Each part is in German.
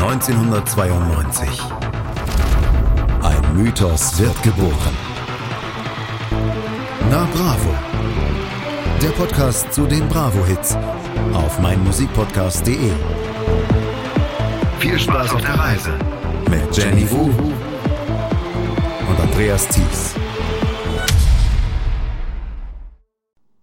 1992. Ein Mythos wird geboren. Na Bravo. Der Podcast zu den Bravo-Hits auf meinmusikpodcast.de. Viel Spaß auf der Reise mit Jenny Wu und Andreas Thies.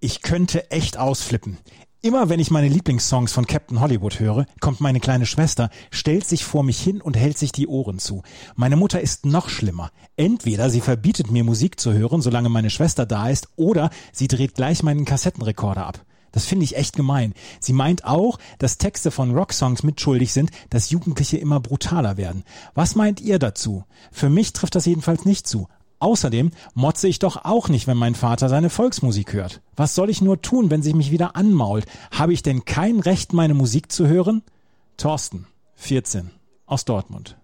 Ich könnte echt ausflippen. Immer wenn ich meine Lieblingssongs von Captain Hollywood höre, kommt meine kleine Schwester, stellt sich vor mich hin und hält sich die Ohren zu. Meine Mutter ist noch schlimmer. Entweder sie verbietet mir Musik zu hören, solange meine Schwester da ist, oder sie dreht gleich meinen Kassettenrekorder ab. Das finde ich echt gemein. Sie meint auch, dass Texte von Rocksongs mitschuldig sind, dass Jugendliche immer brutaler werden. Was meint ihr dazu? Für mich trifft das jedenfalls nicht zu. Außerdem motze ich doch auch nicht, wenn mein Vater seine Volksmusik hört. Was soll ich nur tun, wenn sie mich wieder anmault? Habe ich denn kein Recht, meine Musik zu hören? Thorsten, 14, aus Dortmund.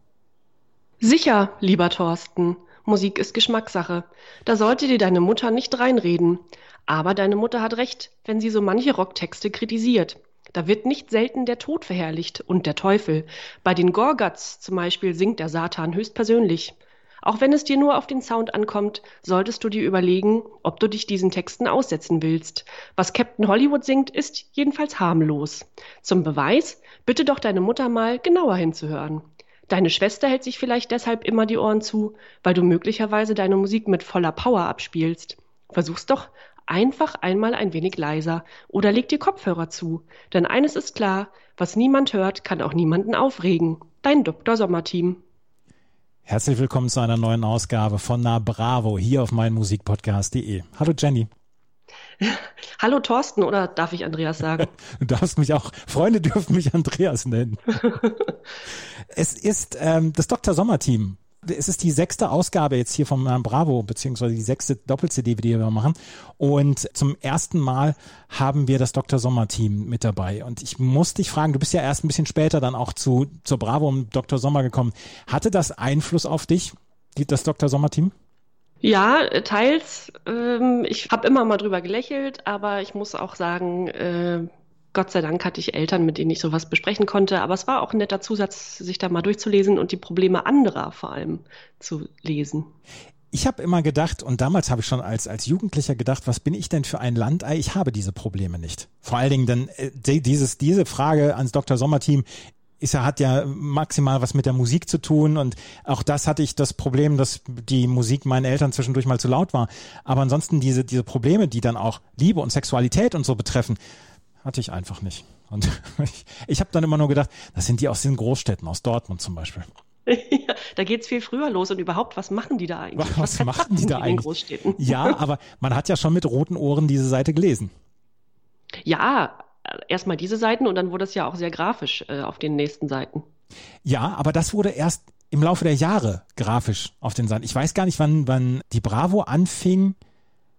Sicher, lieber Thorsten. Musik ist Geschmackssache. Da sollte dir deine Mutter nicht reinreden. Aber deine Mutter hat recht, wenn sie so manche Rocktexte kritisiert. Da wird nicht selten der Tod verherrlicht und der Teufel. Bei den Gorgats zum Beispiel singt der Satan höchstpersönlich. Auch wenn es dir nur auf den Sound ankommt, solltest du dir überlegen, ob du dich diesen Texten aussetzen willst. Was Captain Hollywood singt, ist jedenfalls harmlos. Zum Beweis, bitte doch deine Mutter mal genauer hinzuhören. Deine Schwester hält sich vielleicht deshalb immer die Ohren zu, weil du möglicherweise deine Musik mit voller Power abspielst. Versuch's doch einfach einmal ein wenig leiser oder leg dir Kopfhörer zu. Denn eines ist klar, was niemand hört, kann auch niemanden aufregen. Dein Dr. Sommerteam. Herzlich willkommen zu einer neuen Ausgabe von Na Bravo hier auf meinmusikpodcast.de. Hallo Jenny. Hallo Thorsten oder darf ich Andreas sagen? du darfst mich auch, Freunde dürfen mich Andreas nennen. es ist ähm, das Dr. Sommer Team es ist die sechste Ausgabe jetzt hier vom Herrn Bravo, beziehungsweise die sechste Doppel-CD, die wir machen. Und zum ersten Mal haben wir das Dr. Sommer-Team mit dabei. Und ich muss dich fragen, du bist ja erst ein bisschen später dann auch zu, zur Bravo und Dr. Sommer gekommen. Hatte das Einfluss auf dich, das Dr. Sommer-Team? Ja, teils. Ähm, ich habe immer mal drüber gelächelt, aber ich muss auch sagen, äh, Gott sei Dank hatte ich Eltern, mit denen ich sowas besprechen konnte. Aber es war auch ein netter Zusatz, sich da mal durchzulesen und die Probleme anderer vor allem zu lesen. Ich habe immer gedacht, und damals habe ich schon als, als Jugendlicher gedacht, was bin ich denn für ein Landei? Ich habe diese Probleme nicht. Vor allen Dingen dann äh, dieses, diese Frage ans Dr. Sommerteam ist hat ja maximal was mit der Musik zu tun und auch das hatte ich das Problem, dass die Musik meinen Eltern zwischendurch mal zu laut war. Aber ansonsten diese, diese Probleme, die dann auch Liebe und Sexualität und so betreffen, hatte ich einfach nicht. Und ich, ich habe dann immer nur gedacht, das sind die aus den Großstädten, aus Dortmund zum Beispiel. Ja, da geht's viel früher los und überhaupt, was machen die da eigentlich? Was, was machen die da eigentlich? In den Großstädten? Ja, aber man hat ja schon mit roten Ohren diese Seite gelesen. Ja, erstmal diese Seiten und dann wurde es ja auch sehr grafisch äh, auf den nächsten Seiten. Ja, aber das wurde erst im Laufe der Jahre grafisch auf den Seiten. Ich weiß gar nicht, wann, wann die Bravo anfing,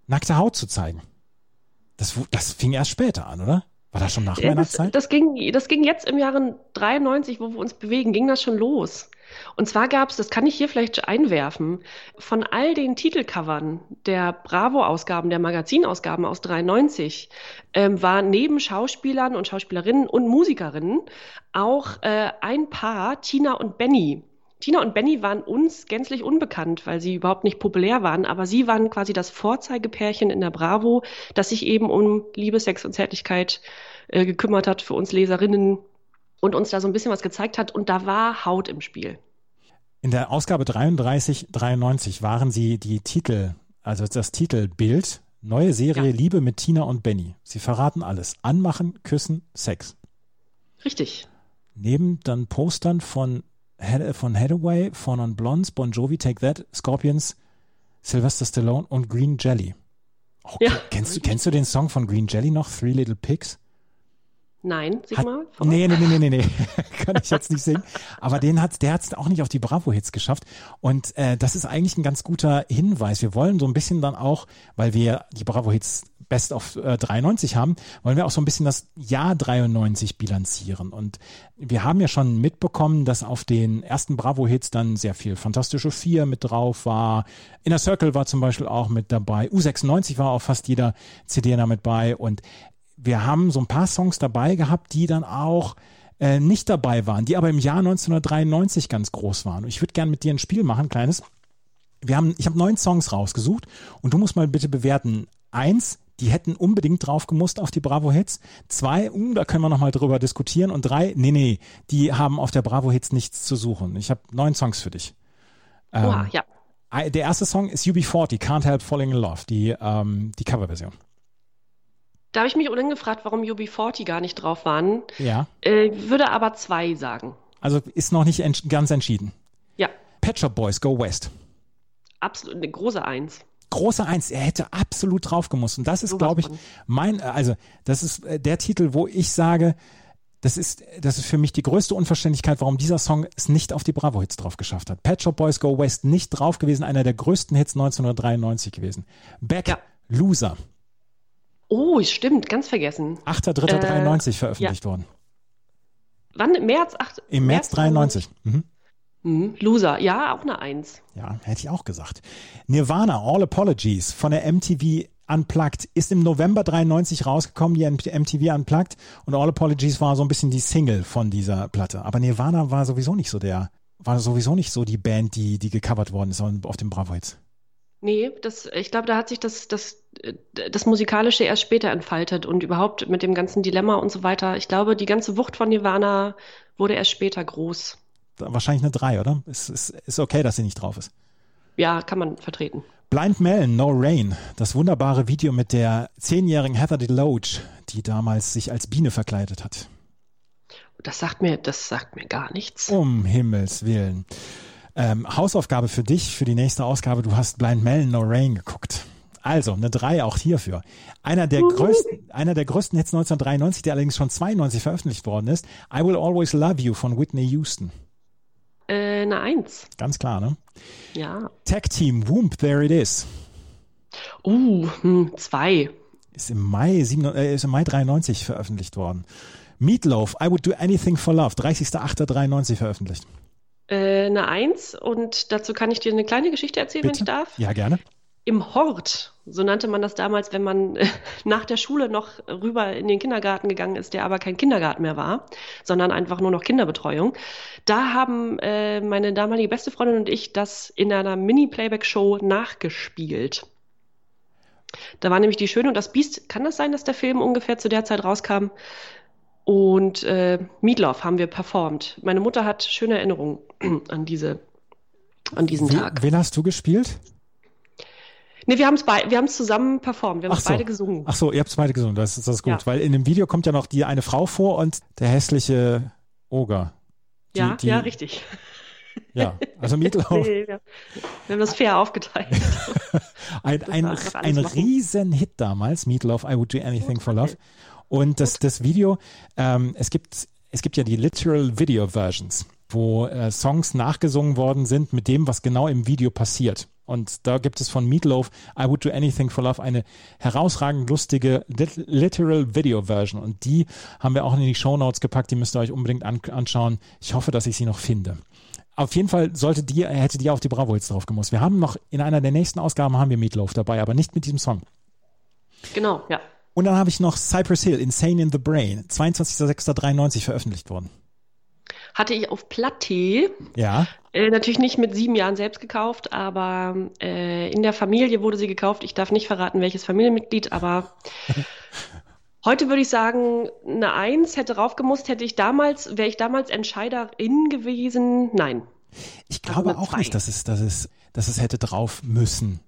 nackte Haut zu zeigen. Das, das fing erst später an, oder? War das schon nach meiner das, Zeit? Das ging, das ging jetzt im Jahre 93, wo wir uns bewegen, ging das schon los. Und zwar gab es, das kann ich hier vielleicht einwerfen, von all den Titelcovern der Bravo-Ausgaben, der Magazinausgaben aus 93, ähm, war neben Schauspielern und Schauspielerinnen und Musikerinnen auch äh, ein Paar, Tina und Benny, Tina und Benny waren uns gänzlich unbekannt, weil sie überhaupt nicht populär waren, aber sie waren quasi das Vorzeigepärchen in der Bravo, das sich eben um Liebe, Sex und Zärtlichkeit äh, gekümmert hat für uns Leserinnen und uns da so ein bisschen was gezeigt hat und da war Haut im Spiel. In der Ausgabe 33, 93 waren sie die Titel, also das Titelbild, neue Serie ja. Liebe mit Tina und Benny. Sie verraten alles. Anmachen, küssen, Sex. Richtig. Neben dann Postern von von Hathaway, von On Blondes, Bon Jovi, Take That, Scorpions, Sylvester Stallone und Green Jelly. Oh, ja. kennst, du, kennst du den Song von Green Jelly noch, Three Little Pigs? Nein, sing hat. Nee, nee, nee, nee, nee, kann ich jetzt nicht singen. Aber den hat, der hat es auch nicht auf die Bravo-Hits geschafft. Und äh, das ist eigentlich ein ganz guter Hinweis. Wir wollen so ein bisschen dann auch, weil wir die Bravo-Hits Best of äh, 93 haben, wollen wir auch so ein bisschen das Jahr 93 bilanzieren. Und wir haben ja schon mitbekommen, dass auf den ersten Bravo-Hits dann sehr viel Fantastische Vier mit drauf war. Inner Circle war zum Beispiel auch mit dabei. U96 war auf fast jeder CD da mit bei. Und wir haben so ein paar Songs dabei gehabt, die dann auch äh, nicht dabei waren, die aber im Jahr 1993 ganz groß waren. Und ich würde gerne mit dir ein Spiel machen, kleines. Wir haben, ich habe neun Songs rausgesucht und du musst mal bitte bewerten. Eins, die hätten unbedingt drauf gemusst auf die Bravo Hits. Zwei, uh, da können wir nochmal drüber diskutieren. Und drei, nee, nee, die haben auf der Bravo Hits nichts zu suchen. Ich habe neun Songs für dich. Ähm, Oha, ja. Der erste Song ist UB40, Can't Help Falling in Love, die, ähm, die Coverversion. Da habe ich mich ohnehin gefragt, warum UB40 gar nicht drauf waren. Ja. Äh, würde aber zwei sagen. Also ist noch nicht ents ganz entschieden. Ja. Pet Shop Boys, Go West. Absolut, eine große Eins große Eins. Er hätte absolut drauf gemusst. Und das ist, glaube ich, mein, also das ist äh, der Titel, wo ich sage, das ist, das ist für mich die größte Unverständlichkeit, warum dieser Song es nicht auf die Bravo-Hits drauf geschafft hat. Pet Shop Boys Go West nicht drauf gewesen, einer der größten Hits 1993 gewesen. Back, ja. Loser. Oh, stimmt, ganz vergessen. 8.3.93 äh, veröffentlicht ja. worden. Wann? März? 8, Im März, März 93. Mhm. Mhm. Loser, ja, auch eine Eins. Ja, hätte ich auch gesagt. Nirvana, All Apologies von der MTV Unplugged ist im November 93 rausgekommen, die MTV Unplugged und All Apologies war so ein bisschen die Single von dieser Platte. Aber Nirvana war sowieso nicht so der, war sowieso nicht so die Band, die, die gecovert worden ist auf dem Bravo Hits. Nee, das, ich glaube, da hat sich das, das, das Musikalische erst später entfaltet und überhaupt mit dem ganzen Dilemma und so weiter. Ich glaube, die ganze Wucht von Nirvana wurde erst später groß wahrscheinlich eine 3, oder? Ist, ist, ist okay, dass sie nicht drauf ist. Ja, kann man vertreten. Blind Melon, No Rain, das wunderbare Video mit der zehnjährigen Heather DeLoach, die damals sich als Biene verkleidet hat. Das sagt mir, das sagt mir gar nichts. Um Himmels Willen. Ähm, Hausaufgabe für dich, für die nächste Ausgabe, du hast Blind Melon, No Rain geguckt. Also, eine 3 auch hierfür. Einer der größten, einer der größten Hits 1993, der allerdings schon 92 veröffentlicht worden ist, I Will Always Love You von Whitney Houston. Äh, eine Eins. Ganz klar, ne? Ja. Tag Team, Whoop, There It Is. Uh, hm, zwei. Ist im Mai, 7, äh, ist im Mai 93 veröffentlicht worden. Meatloaf, I Would Do Anything for Love, 30.08.93 veröffentlicht. Äh, eine Eins und dazu kann ich dir eine kleine Geschichte erzählen, Bitte? wenn ich darf. Ja, gerne im Hort, so nannte man das damals, wenn man nach der Schule noch rüber in den Kindergarten gegangen ist, der aber kein Kindergarten mehr war, sondern einfach nur noch Kinderbetreuung. Da haben äh, meine damalige beste Freundin und ich das in einer Mini-Playback-Show nachgespielt. Da war nämlich die Schöne und das Biest. Kann das sein, dass der Film ungefähr zu der Zeit rauskam? Und äh, Meatloaf haben wir performt. Meine Mutter hat schöne Erinnerungen an diese, an diesen Wie, Tag. Wen hast du gespielt? Nee, wir haben es wir haben es zusammen performt, wir haben es so. beide gesungen. Ach so, ihr habt es beide gesungen, das ist das ist gut, ja. weil in dem Video kommt ja noch die eine Frau vor und der hässliche Oger. Die, ja, die, ja, richtig. Ja, also Meatloaf. nee, wir, wir haben das fair aufgeteilt. ein ein, ein Riesenhit damals, Meatloaf, I Would Do Anything for Love. Und das, das Video, ähm, es gibt es gibt ja die Literal Video Versions, wo äh, Songs nachgesungen worden sind mit dem, was genau im Video passiert. Und da gibt es von Meatloaf I Would Do Anything for Love eine herausragend lustige Literal Video Version. Und die haben wir auch in die Show Notes gepackt. Die müsst ihr euch unbedingt an anschauen. Ich hoffe, dass ich sie noch finde. Auf jeden Fall sollte die, hätte die auf die Bravo jetzt drauf gemusst. Wir haben noch in einer der nächsten Ausgaben haben wir Meatloaf dabei, aber nicht mit diesem Song. Genau, ja. Und dann habe ich noch Cypress Hill, Insane in the Brain, 22.06.93 veröffentlicht worden hatte ich auf Platte. Ja. Äh, natürlich nicht mit sieben Jahren selbst gekauft, aber äh, in der Familie wurde sie gekauft. Ich darf nicht verraten, welches Familienmitglied, aber heute würde ich sagen, eine Eins hätte raufgemusst, hätte ich damals, wäre ich damals Entscheiderin gewesen. Nein. Ich glaube also auch nicht, dass es, dass es, dass es hätte drauf müssen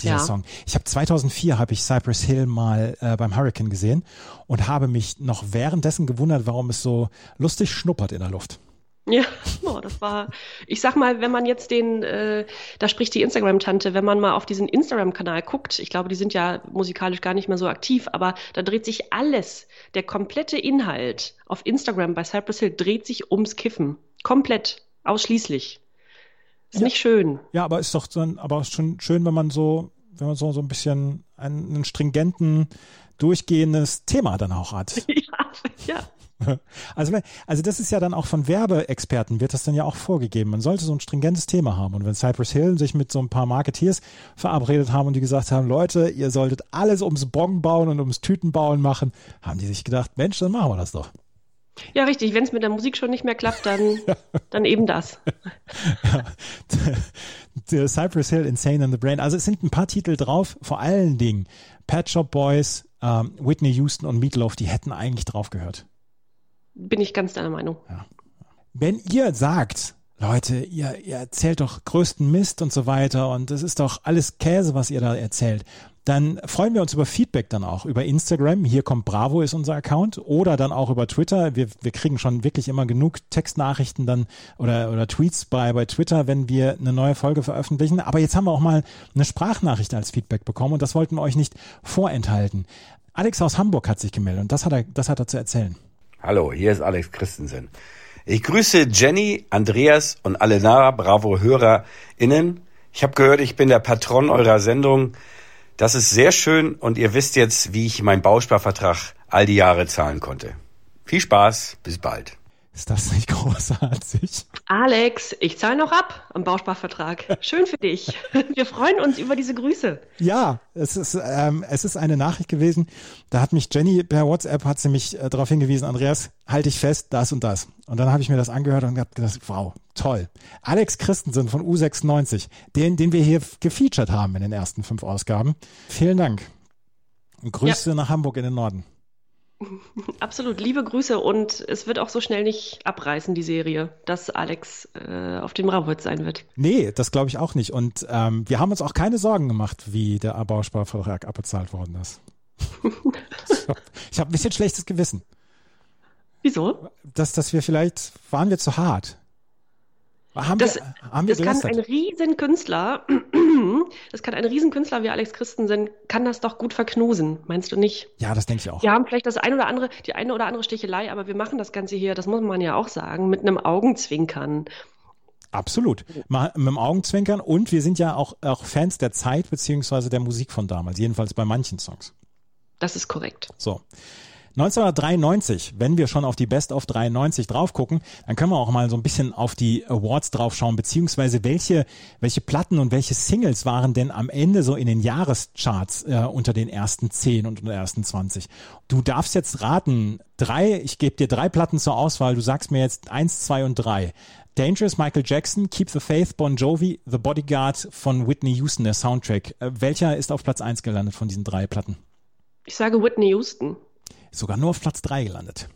dieser ja. Song. Ich habe 2004 habe ich Cypress Hill mal äh, beim Hurricane gesehen und habe mich noch währenddessen gewundert, warum es so lustig schnuppert in der Luft. Ja, oh, das war, ich sag mal, wenn man jetzt den, äh, da spricht die Instagram-Tante, wenn man mal auf diesen Instagram-Kanal guckt, ich glaube, die sind ja musikalisch gar nicht mehr so aktiv, aber da dreht sich alles, der komplette Inhalt auf Instagram bei Cypress Hill dreht sich ums Kiffen. Komplett, ausschließlich. Ist ja. nicht schön. Ja, aber ist doch dann, aber schon schön, wenn man so, wenn man so, so ein bisschen einen, einen stringenten, durchgehendes Thema dann auch hat. Ja, ja. Also, also das ist ja dann auch von Werbeexperten wird das dann ja auch vorgegeben. Man sollte so ein stringentes Thema haben. Und wenn Cypress Hill sich mit so ein paar Marketeers verabredet haben und die gesagt haben, Leute, ihr solltet alles ums Bon bauen und ums Tütenbauen machen, haben die sich gedacht, Mensch, dann machen wir das doch. Ja, richtig. Wenn es mit der Musik schon nicht mehr klappt, dann, dann eben das. ja. Cypress Hill, Insane in the Brain. Also es sind ein paar Titel drauf, vor allen Dingen Pet Shop Boys, ähm, Whitney Houston und Meatloaf, die hätten eigentlich drauf gehört. Bin ich ganz deiner Meinung. Ja. Wenn ihr sagt, Leute, ihr, ihr erzählt doch größten Mist und so weiter und das ist doch alles Käse, was ihr da erzählt, dann freuen wir uns über Feedback dann auch über Instagram. Hier kommt Bravo ist unser Account oder dann auch über Twitter. Wir, wir kriegen schon wirklich immer genug Textnachrichten dann oder, oder Tweets bei, bei Twitter, wenn wir eine neue Folge veröffentlichen. Aber jetzt haben wir auch mal eine Sprachnachricht als Feedback bekommen und das wollten wir euch nicht vorenthalten. Alex aus Hamburg hat sich gemeldet und das hat er, das hat er zu erzählen. Hallo, hier ist Alex Christensen. Ich grüße Jenny, Andreas und alle Nara Bravo HörerInnen. Ich habe gehört, ich bin der Patron eurer Sendung. Das ist sehr schön und ihr wisst jetzt, wie ich meinen Bausparvertrag all die Jahre zahlen konnte. Viel Spaß, bis bald. Ist das nicht großartig? Alex, ich zahle noch ab am Bausparvertrag. Schön für dich. Wir freuen uns über diese Grüße. Ja, es ist, ähm, es ist eine Nachricht gewesen. Da hat mich Jenny per WhatsApp hat sie mich äh, darauf hingewiesen, Andreas, halte ich fest, das und das. Und dann habe ich mir das angehört und habe gedacht, wow, toll. Alex Christensen von U96, den, den wir hier gefeatured haben in den ersten fünf Ausgaben. Vielen Dank. Grüße ja. nach Hamburg in den Norden. Absolut, liebe Grüße und es wird auch so schnell nicht abreißen, die Serie, dass Alex äh, auf dem Bravohit sein wird. Nee, das glaube ich auch nicht. Und ähm, wir haben uns auch keine Sorgen gemacht, wie der Bausparvertrag abbezahlt worden ist. ich habe ein bisschen schlechtes Gewissen. Wieso? Dass, dass wir vielleicht, waren wir zu hart. Haben das, wir, haben wir das kann ein Riesenkünstler, das kann ein Riesenkünstler wie Alex Christensen, kann das doch gut verknusen, meinst du nicht? Ja, das denke ich auch. Wir haben vielleicht das eine oder andere, die eine oder andere Stichelei, aber wir machen das Ganze hier, das muss man ja auch sagen, mit einem Augenzwinkern. Absolut. Mal mit dem Augenzwinkern und wir sind ja auch, auch Fans der Zeit beziehungsweise der Musik von damals, jedenfalls bei manchen Songs. Das ist korrekt. So. 1993, wenn wir schon auf die Best of 93 drauf gucken, dann können wir auch mal so ein bisschen auf die Awards drauf schauen, beziehungsweise welche, welche Platten und welche Singles waren denn am Ende so in den Jahrescharts äh, unter den ersten 10 und unter den ersten 20. Du darfst jetzt raten, drei, ich gebe dir drei Platten zur Auswahl, du sagst mir jetzt eins, zwei und drei. Dangerous, Michael Jackson, Keep the Faith, Bon Jovi, The Bodyguard von Whitney Houston, der Soundtrack. Äh, welcher ist auf Platz eins gelandet von diesen drei Platten? Ich sage Whitney Houston sogar nur auf Platz 3 gelandet.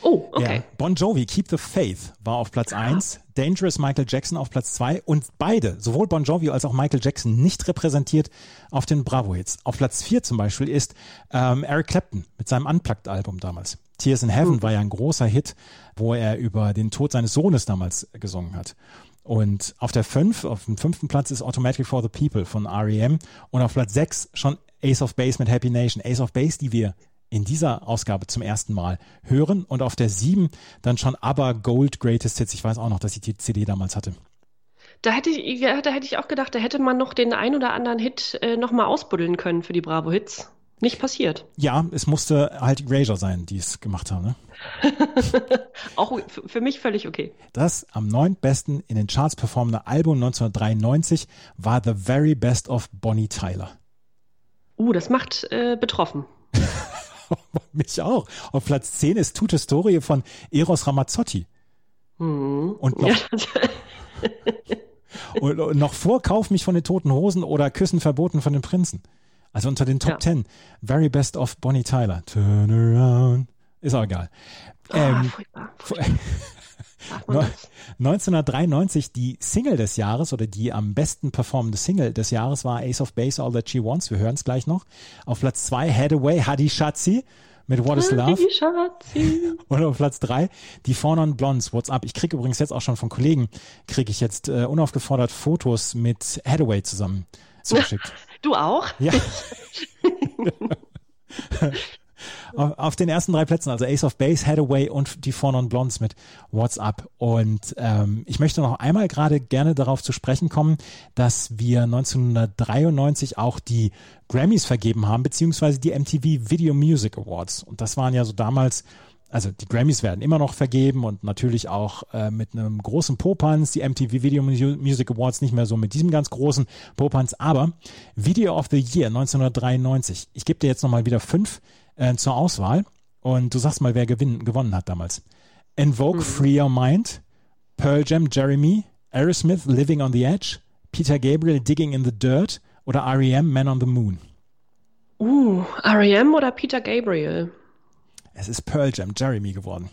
Oh, okay. Ja, bon Jovi, Keep the Faith war auf Platz 1, Dangerous Michael Jackson auf Platz 2 und beide, sowohl Bon Jovi als auch Michael Jackson, nicht repräsentiert auf den Bravo-Hits. Auf Platz 4 zum Beispiel ist ähm, Eric Clapton mit seinem Unplugged-Album damals. Tears in Heaven mhm. war ja ein großer Hit, wo er über den Tod seines Sohnes damals gesungen hat. Und auf der 5, auf dem fünften Platz ist Automatic for the People von REM und auf Platz 6 schon Ace of Base mit Happy Nation. Ace of Base, die wir in dieser Ausgabe zum ersten Mal hören und auf der 7 dann schon aber Gold Greatest Hits. Ich weiß auch noch, dass ich die CD damals hatte. Da hätte ich, da hätte ich auch gedacht, da hätte man noch den ein oder anderen Hit äh, nochmal ausbuddeln können für die Bravo-Hits. Nicht passiert. Ja, es musste halt Erasure sein, die es gemacht haben. Ne? auch für mich völlig okay. Das am neuntbesten in den Charts performende Album 1993 war The Very Best of Bonnie Tyler. Uh, das macht äh, betroffen. Mich auch. Auf Platz 10 ist Tute Story von Eros Ramazzotti. Mhm. Und, noch, und, und, noch vor Kauf mich von den Toten Hosen oder Küssen verboten von den Prinzen. Also unter den Top ja. 10. Very Best of Bonnie Tyler. Turn around. Ist auch egal. Oh, ähm, furchtbar. furchtbar. 1993 die Single des Jahres oder die am besten performende Single des Jahres war Ace of Base, All That She Wants. Wir hören es gleich noch. Auf Platz 2 Head Away, Hadi Shatzi mit What is Love. Und auf Platz 3 die Non Blondes, What's Up. Ich kriege übrigens jetzt auch schon von Kollegen, kriege ich jetzt äh, unaufgefordert Fotos mit Hathaway zusammen zugeschickt. Du auch? Ja. auf den ersten drei Plätzen, also Ace of Base, Hathaway und die Four Non Blondes mit What's Up. Und ähm, ich möchte noch einmal gerade gerne darauf zu sprechen kommen, dass wir 1993 auch die Grammys vergeben haben, beziehungsweise die MTV Video Music Awards. Und das waren ja so damals also die Grammys werden immer noch vergeben und natürlich auch äh, mit einem großen Popanz, die MTV Video Music Awards nicht mehr so mit diesem ganz großen Popanz, aber Video of the Year 1993. Ich gebe dir jetzt nochmal wieder fünf äh, zur Auswahl. Und du sagst mal, wer gewinn, gewonnen hat damals. Invoke mhm. Free Your Mind, Pearl Jam Jeremy, Aerosmith Living on the Edge, Peter Gabriel Digging in the Dirt oder REM Man on the Moon. Uh, REM oder Peter Gabriel? Es ist Pearl Jam Jeremy geworden.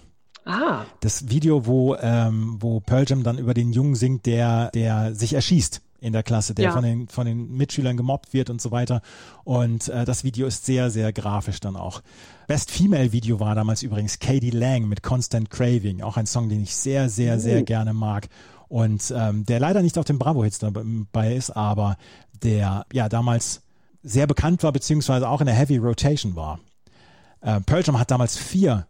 Ah. Das Video, wo, ähm, wo Pearl Jam dann über den Jungen singt, der, der sich erschießt in der Klasse, der ja. von, den, von den Mitschülern gemobbt wird und so weiter. Und äh, das Video ist sehr, sehr grafisch dann auch. Best Female Video war damals übrigens Katie Lang mit Constant Craving, auch ein Song, den ich sehr, sehr, sehr gerne mag. Und ähm, der leider nicht auf den Bravo-Hits dabei ist, aber der ja damals sehr bekannt war, beziehungsweise auch in der Heavy Rotation war. Äh, Pearl Jam hat damals vier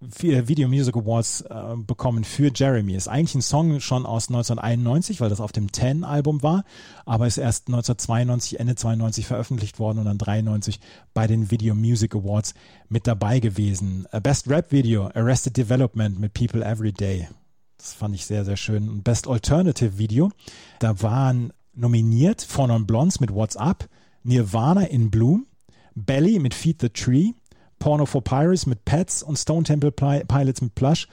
Video Music Awards äh, bekommen für Jeremy. Ist eigentlich ein Song schon aus 1991, weil das auf dem Ten Album war, aber ist erst 1992, Ende 92 veröffentlicht worden und dann 93 bei den Video Music Awards mit dabei gewesen. Best Rap Video, Arrested Development mit People Every Day. Das fand ich sehr, sehr schön. Best Alternative Video, da waren nominiert Four Blondes mit What's Up, Nirvana in Bloom, Belly mit Feed the Tree, Porno for Pirates mit Pets und Stone Temple Pilots mit Plush.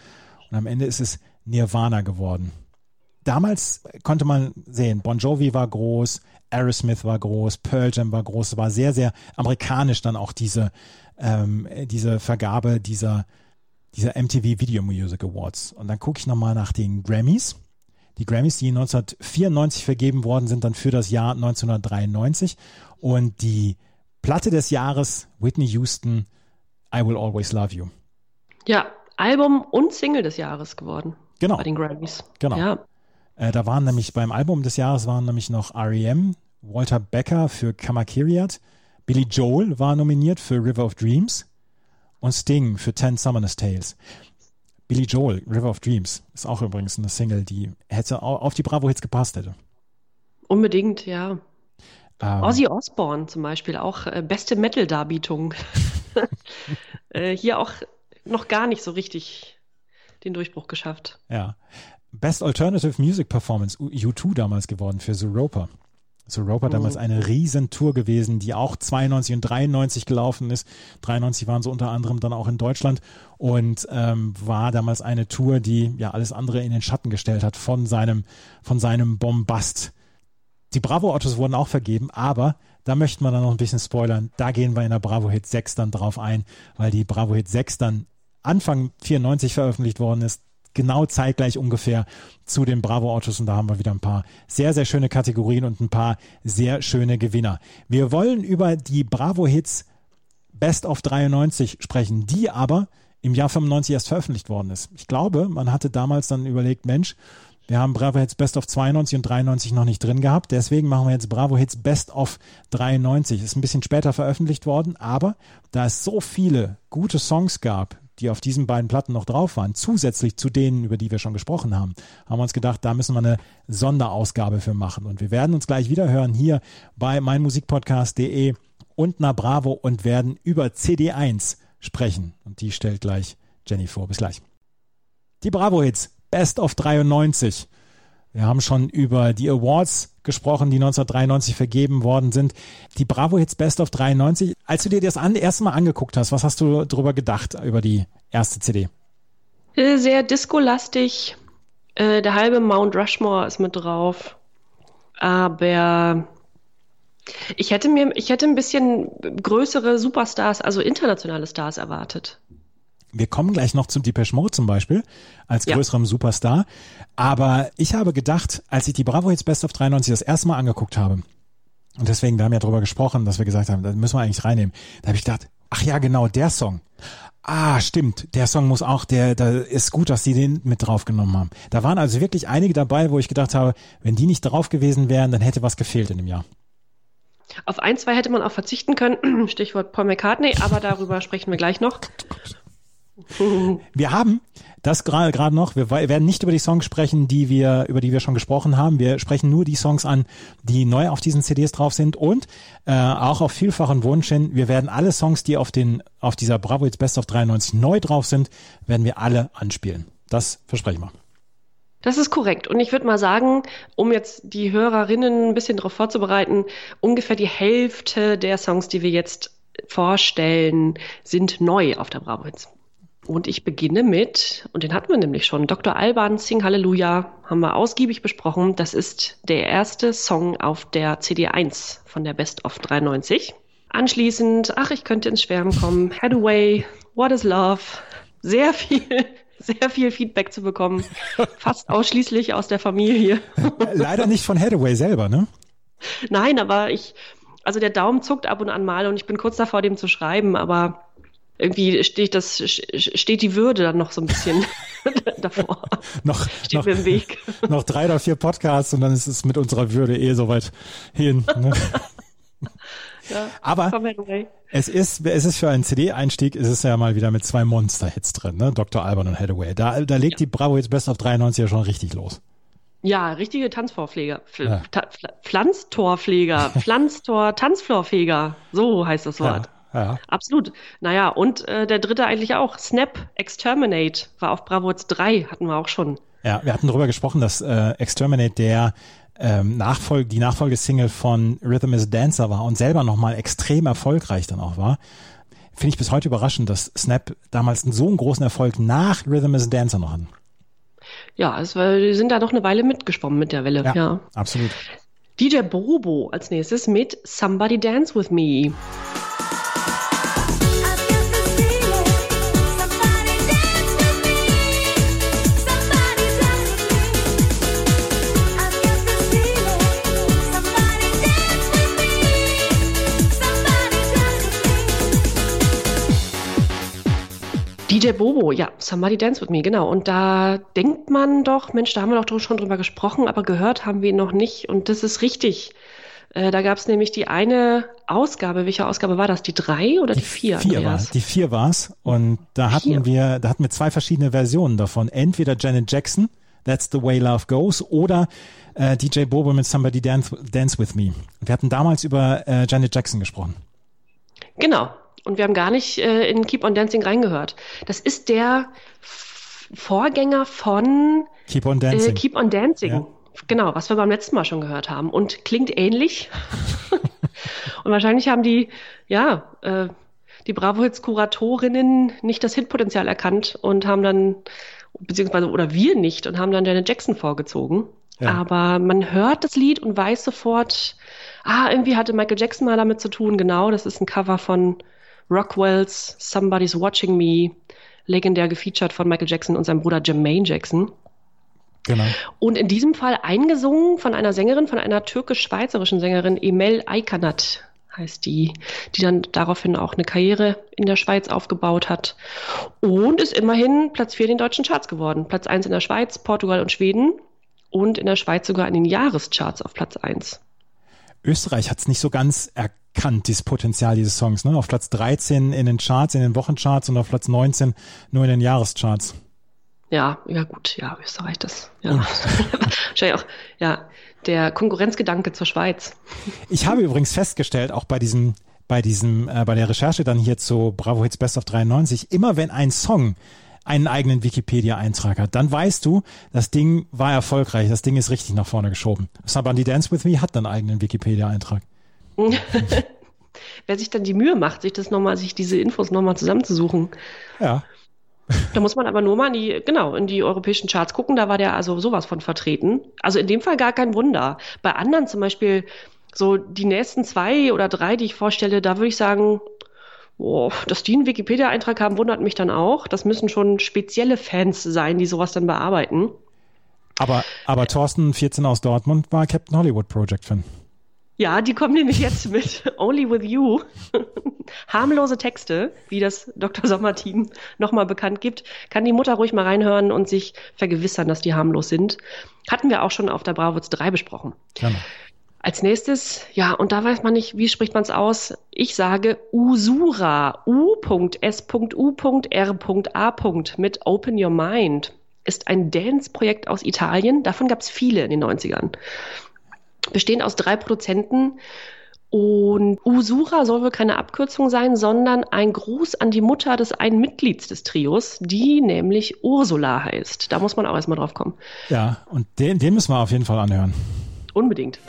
Und am Ende ist es Nirvana geworden. Damals konnte man sehen, Bon Jovi war groß, Aerosmith war groß, Pearl Jam war groß, war sehr, sehr amerikanisch dann auch diese, ähm, diese Vergabe dieser, dieser MTV Video Music Awards. Und dann gucke ich nochmal nach den Grammys. Die Grammys, die 1994 vergeben worden sind, dann für das Jahr 1993. Und die Platte des Jahres, Whitney Houston, I Will Always Love You. Ja, Album und Single des Jahres geworden. Genau. Bei den Grammys. Genau. Ja. Äh, da waren nämlich beim Album des Jahres waren nämlich noch REM, Walter Becker für Kamakiriat, Billy Joel war nominiert für River of Dreams und Sting für Ten Summoners Tales. Billy Joel, River of Dreams, ist auch übrigens eine Single, die hätte auf die Bravo-Hits gepasst hätte. Unbedingt, ja. Ähm, Ozzy Osbourne zum Beispiel, auch äh, beste Metal-Darbietung. äh, hier auch noch gar nicht so richtig den Durchbruch geschafft. Ja. Best Alternative Music Performance, U2 damals geworden für Zooropa. Zooropa mhm. damals eine Riesentour gewesen, die auch 92 und 93 gelaufen ist. 93 waren sie unter anderem dann auch in Deutschland und ähm, war damals eine Tour, die ja alles andere in den Schatten gestellt hat von seinem, von seinem Bombast. Die Bravo-Autos wurden auch vergeben, aber da möchten wir dann noch ein bisschen spoilern. Da gehen wir in der Bravo Hit 6 dann drauf ein, weil die Bravo Hit 6 dann Anfang 94 veröffentlicht worden ist. Genau zeitgleich ungefähr zu den Bravo Autos und da haben wir wieder ein paar sehr, sehr schöne Kategorien und ein paar sehr schöne Gewinner. Wir wollen über die Bravo Hits Best of 93 sprechen, die aber im Jahr 95 erst veröffentlicht worden ist. Ich glaube, man hatte damals dann überlegt, Mensch, wir haben Bravo Hits Best of 92 und 93 noch nicht drin gehabt. Deswegen machen wir jetzt Bravo Hits Best of 93. Ist ein bisschen später veröffentlicht worden, aber da es so viele gute Songs gab, die auf diesen beiden Platten noch drauf waren, zusätzlich zu denen, über die wir schon gesprochen haben, haben wir uns gedacht, da müssen wir eine Sonderausgabe für machen. Und wir werden uns gleich wieder hören hier bei meinmusikpodcast.de und na Bravo und werden über CD1 sprechen. Und die stellt gleich Jenny vor. Bis gleich. Die Bravo Hits Best of 93. Wir haben schon über die Awards gesprochen, die 1993 vergeben worden sind. Die Bravo Hits Best of 93. Als du dir das an, erste Mal angeguckt hast, was hast du darüber gedacht, über die erste CD? Äh, sehr disco-lastig. Äh, der halbe Mount Rushmore ist mit drauf. Aber ich hätte mir, ich hätte ein bisschen größere Superstars, also internationale Stars erwartet. Wir kommen gleich noch zum Depeche Mode zum Beispiel als größerem ja. Superstar. Aber ich habe gedacht, als ich die Bravo Hits Best of 93 das erste Mal angeguckt habe, und deswegen, wir haben ja drüber gesprochen, dass wir gesagt haben, da müssen wir eigentlich reinnehmen. Da habe ich gedacht, ach ja, genau, der Song. Ah, stimmt. Der Song muss auch, der, da ist gut, dass die den mit draufgenommen haben. Da waren also wirklich einige dabei, wo ich gedacht habe, wenn die nicht drauf gewesen wären, dann hätte was gefehlt in dem Jahr. Auf ein, zwei hätte man auch verzichten können. Stichwort Paul McCartney, aber darüber sprechen wir gleich noch. Wir haben das gerade gerade noch. Wir werden nicht über die Songs sprechen, die wir über die wir schon gesprochen haben. Wir sprechen nur die Songs an, die neu auf diesen CDs drauf sind und äh, auch auf vielfachen Wunsch hin. Wir werden alle Songs, die auf den auf dieser Bravo It's Best of 93 neu drauf sind, werden wir alle anspielen. Das versprechen wir. Das ist korrekt. Und ich würde mal sagen, um jetzt die Hörerinnen ein bisschen darauf vorzubereiten, ungefähr die Hälfte der Songs, die wir jetzt vorstellen, sind neu auf der Bravo Hits. Und ich beginne mit, und den hatten wir nämlich schon, Dr. Alban, Sing Hallelujah, haben wir ausgiebig besprochen. Das ist der erste Song auf der CD1 von der Best of 93. Anschließend, ach, ich könnte ins Schwärmen kommen, Hathaway, What is Love, sehr viel, sehr viel Feedback zu bekommen. Fast ausschließlich aus der Familie. Leider nicht von Hathaway selber, ne? Nein, aber ich, also der Daumen zuckt ab und an mal und ich bin kurz davor, dem zu schreiben, aber irgendwie steht das steht die Würde dann noch so ein bisschen davor. noch, steht noch, mir im Weg. noch drei oder vier Podcasts und dann ist es mit unserer Würde eh soweit hin. Ne? ja, Aber es ist, es ist für einen CD-Einstieg, ist es ja mal wieder mit zwei Monster-Hits drin, ne? Dr. Alban und Hathaway. Da, da legt ja. die Bravo jetzt Best of 93 ja schon richtig los. Ja, richtige Tanzvorpfleger. Ja. Pflanztorpfleger, Pflanztor, Tanzflorpfleger. So heißt das Wort. Ja, ja. Absolut. Naja, und äh, der dritte eigentlich auch. Snap Exterminate war auf Bravo 3, hatten wir auch schon. Ja, wir hatten darüber gesprochen, dass äh, Exterminate der ähm, Nachfolge, die Nachfolgesingle von Rhythm is Dancer war und selber nochmal extrem erfolgreich dann auch war. Finde ich bis heute überraschend, dass Snap damals so einen großen Erfolg nach Rhythm is Dancer noch hatten. Ja, es war, die sind da noch eine Weile mitgeschwommen mit der Welle. Ja, ja. absolut. DJ Bobo als nächstes mit Somebody Dance With Me. DJ Bobo, ja, Somebody Dance With Me, genau. Und da denkt man doch, Mensch, da haben wir doch schon drüber gesprochen, aber gehört haben wir ihn noch nicht. Und das ist richtig. Äh, da gab es nämlich die eine Ausgabe. Welche Ausgabe war das? Die drei oder die, die vier? vier war, die vier war's. Und da hatten vier. wir, da hatten wir zwei verschiedene Versionen davon. Entweder Janet Jackson, That's the Way Love Goes, oder äh, DJ Bobo mit Somebody Dance, Dance With Me. Wir hatten damals über äh, Janet Jackson gesprochen. Genau, und wir haben gar nicht äh, in Keep on Dancing reingehört. Das ist der Vorgänger von Keep on Dancing. Äh, Keep on Dancing. Ja. Genau, was wir beim letzten Mal schon gehört haben. Und klingt ähnlich. und wahrscheinlich haben die, ja, äh, die Bravo-Hits-Kuratorinnen nicht das Hitpotenzial erkannt und haben dann, beziehungsweise, oder wir nicht, und haben dann Janet Jackson vorgezogen. Ja. Aber man hört das Lied und weiß sofort, ah, irgendwie hatte Michael Jackson mal damit zu tun. Genau, das ist ein Cover von Rockwells Somebody's Watching Me, legendär gefeatured von Michael Jackson und seinem Bruder Jermaine Jackson. Genau. Und in diesem Fall eingesungen von einer Sängerin, von einer türkisch-schweizerischen Sängerin, Emel Aykanat heißt die, die dann daraufhin auch eine Karriere in der Schweiz aufgebaut hat und ist immerhin Platz 4 in den deutschen Charts geworden. Platz 1 in der Schweiz, Portugal und Schweden und in der Schweiz sogar in den Jahrescharts auf Platz 1. Österreich hat es nicht so ganz erkannt, dieses Potenzial dieses Songs. Ne? Auf Platz 13 in den Charts, in den Wochencharts und auf Platz 19 nur in den Jahrescharts. Ja, ja gut, ja, Österreich das. Ja. Wahrscheinlich auch, ja, der Konkurrenzgedanke zur Schweiz. Ich habe übrigens festgestellt, auch bei diesem, bei diesem, äh, bei der Recherche dann hier zu Bravo Hits Best of 93, immer wenn ein Song einen eigenen Wikipedia-Eintrag hat, dann weißt du, das Ding war erfolgreich, das Ding ist richtig nach vorne geschoben. Somebody Dance With Me hat einen eigenen Wikipedia-Eintrag. Wer sich dann die Mühe macht, sich das nochmal, sich diese Infos nochmal zusammenzusuchen. Ja. Da muss man aber nur mal in die, genau, in die europäischen Charts gucken, da war der also sowas von vertreten. Also in dem Fall gar kein Wunder. Bei anderen zum Beispiel, so die nächsten zwei oder drei, die ich vorstelle, da würde ich sagen, Oh, dass die einen Wikipedia-Eintrag haben, wundert mich dann auch. Das müssen schon spezielle Fans sein, die sowas dann bearbeiten. Aber, aber Thorsten, 14 aus Dortmund, war Captain Hollywood Project-Fan. Ja, die kommen nämlich jetzt mit Only With You. Harmlose Texte, wie das Dr. Sommer-Team nochmal bekannt gibt. Kann die Mutter ruhig mal reinhören und sich vergewissern, dass die harmlos sind. Hatten wir auch schon auf der Bravo 3 besprochen. Gerne. Als nächstes, ja, und da weiß man nicht, wie spricht man es aus? Ich sage Usura, U.S.U.R.A. mit Open Your Mind. Ist ein Dance-Projekt aus Italien. Davon gab es viele in den 90ern. Bestehen aus drei Produzenten. Und Usura soll wohl keine Abkürzung sein, sondern ein Gruß an die Mutter des einen Mitglieds des Trios, die nämlich Ursula heißt. Da muss man auch erstmal drauf kommen. Ja, und den, den müssen wir auf jeden Fall anhören. Unbedingt.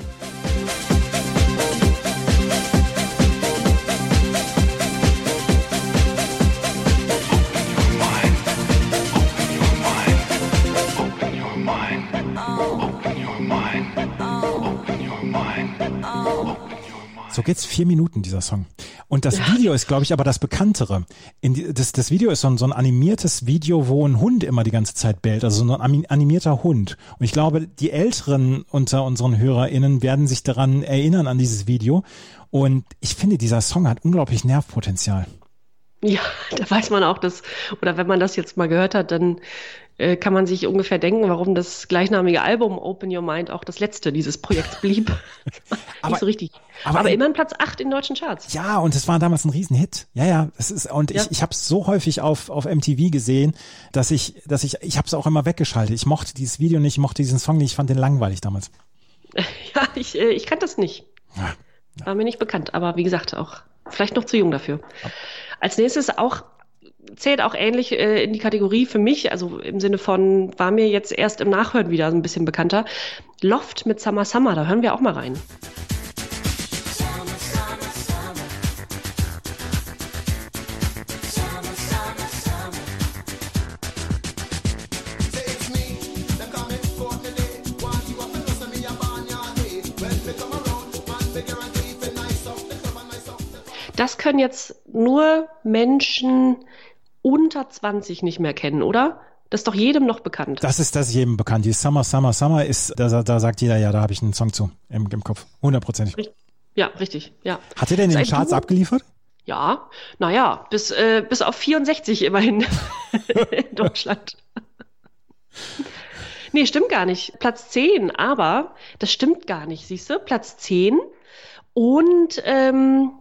So geht's vier Minuten, dieser Song. Und das Video ist, glaube ich, aber das bekanntere. Die, das, das Video ist so ein, so ein animiertes Video, wo ein Hund immer die ganze Zeit bellt, also so ein animierter Hund. Und ich glaube, die Älteren unter unseren HörerInnen werden sich daran erinnern, an dieses Video. Und ich finde, dieser Song hat unglaublich Nervpotenzial. Ja, da weiß man auch, dass, oder wenn man das jetzt mal gehört hat, dann äh, kann man sich ungefähr denken, warum das gleichnamige Album Open Your Mind auch das letzte dieses Projekts blieb. aber, Nicht so richtig. Aber, aber immerhin Platz 8 in deutschen Charts. Ja, und es war damals ein Riesenhit. Ja, ja, das ist und ja. ich ich habe es so häufig auf auf MTV gesehen, dass ich dass ich ich habe es auch immer weggeschaltet. Ich mochte dieses Video nicht, ich mochte diesen Song nicht, ich fand den langweilig damals. Ja, ich äh, ich kannte das nicht. Ja, ja. War mir nicht bekannt, aber wie gesagt, auch vielleicht noch zu jung dafür. Als nächstes auch zählt auch ähnlich äh, in die Kategorie für mich, also im Sinne von, war mir jetzt erst im Nachhören wieder ein bisschen bekannter. Loft mit Summer Summer, da hören wir auch mal rein. Das können jetzt nur Menschen unter 20 nicht mehr kennen, oder? Das ist doch jedem noch bekannt. Das ist das jedem bekannt. Die Summer, Summer, Summer ist, da, da sagt jeder, ja, da habe ich einen Song zu im, im Kopf. Hundertprozentig. Ja, richtig, ja. Hat er denn in den Charts Duo? abgeliefert? Ja, naja, bis, äh, bis auf 64 immerhin in Deutschland. nee, stimmt gar nicht. Platz 10, aber das stimmt gar nicht, siehst du? Platz 10 und ähm,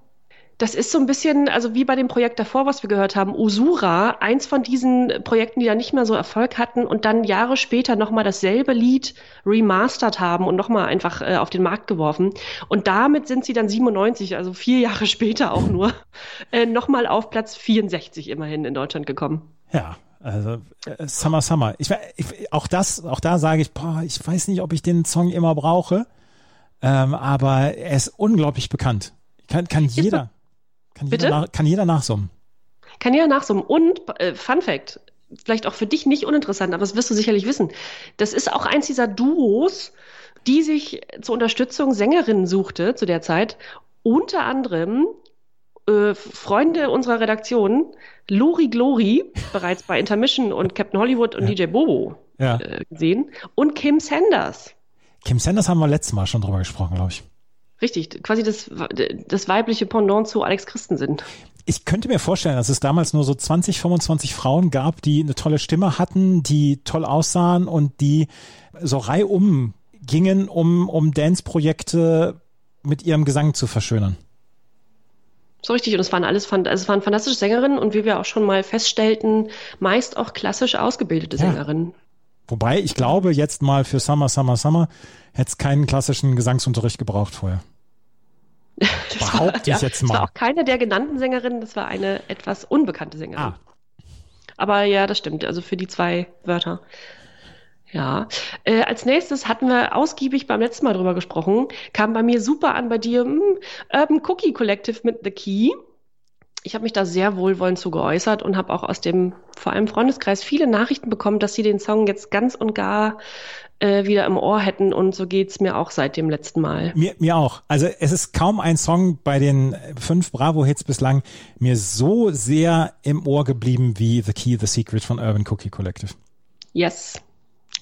das ist so ein bisschen, also wie bei dem Projekt davor, was wir gehört haben, Usura, eins von diesen Projekten, die da nicht mehr so Erfolg hatten und dann Jahre später nochmal dasselbe Lied remastert haben und nochmal einfach äh, auf den Markt geworfen. Und damit sind sie dann 97, also vier Jahre später auch nur, äh, nochmal auf Platz 64 immerhin in Deutschland gekommen. Ja, also äh, Summer Summer. Ich, ich, auch das, auch da sage ich, boah, ich weiß nicht, ob ich den Song immer brauche, ähm, aber er ist unglaublich bekannt. Kann, kann jeder. Kann jeder, nach, kann jeder nachsummen. Kann jeder nachsummen. Und, äh, Fun Fact, vielleicht auch für dich nicht uninteressant, aber das wirst du sicherlich wissen. Das ist auch eins dieser Duos, die sich zur Unterstützung Sängerinnen suchte zu der Zeit. Unter anderem äh, Freunde unserer Redaktion, Lori Glory, bereits bei Intermission und Captain Hollywood und ja. DJ Bobo ja. äh, gesehen, und Kim Sanders. Kim Sanders haben wir letztes Mal schon drüber gesprochen, glaube ich. Richtig, quasi das, das weibliche Pendant zu Alex Christensen. Ich könnte mir vorstellen, dass es damals nur so 20, 25 Frauen gab, die eine tolle Stimme hatten, die toll aussahen und die so reihum gingen, um, um Dance-Projekte mit ihrem Gesang zu verschönern. So richtig. Und es waren alles, also es waren fantastische Sängerinnen und wie wir auch schon mal feststellten, meist auch klassisch ausgebildete ja. Sängerinnen. Wobei, ich glaube, jetzt mal für Summer, Summer, Summer hätte es keinen klassischen Gesangsunterricht gebraucht vorher. Behaupte ich ja, jetzt mal. Das war auch keine der genannten Sängerinnen, das war eine etwas unbekannte Sängerin. Ah. Aber ja, das stimmt. Also für die zwei Wörter. Ja. Äh, als nächstes hatten wir ausgiebig beim letzten Mal drüber gesprochen. Kam bei mir super an bei dir mh, hm, Urban Cookie Collective mit The Key. Ich habe mich da sehr wohlwollend zu geäußert und habe auch aus dem vor allem Freundeskreis viele Nachrichten bekommen, dass sie den Song jetzt ganz und gar äh, wieder im Ohr hätten und so geht's mir auch seit dem letzten Mal. Mir, mir auch. Also es ist kaum ein Song bei den fünf Bravo-Hits bislang mir so sehr im Ohr geblieben wie The Key, The Secret von Urban Cookie Collective. Yes.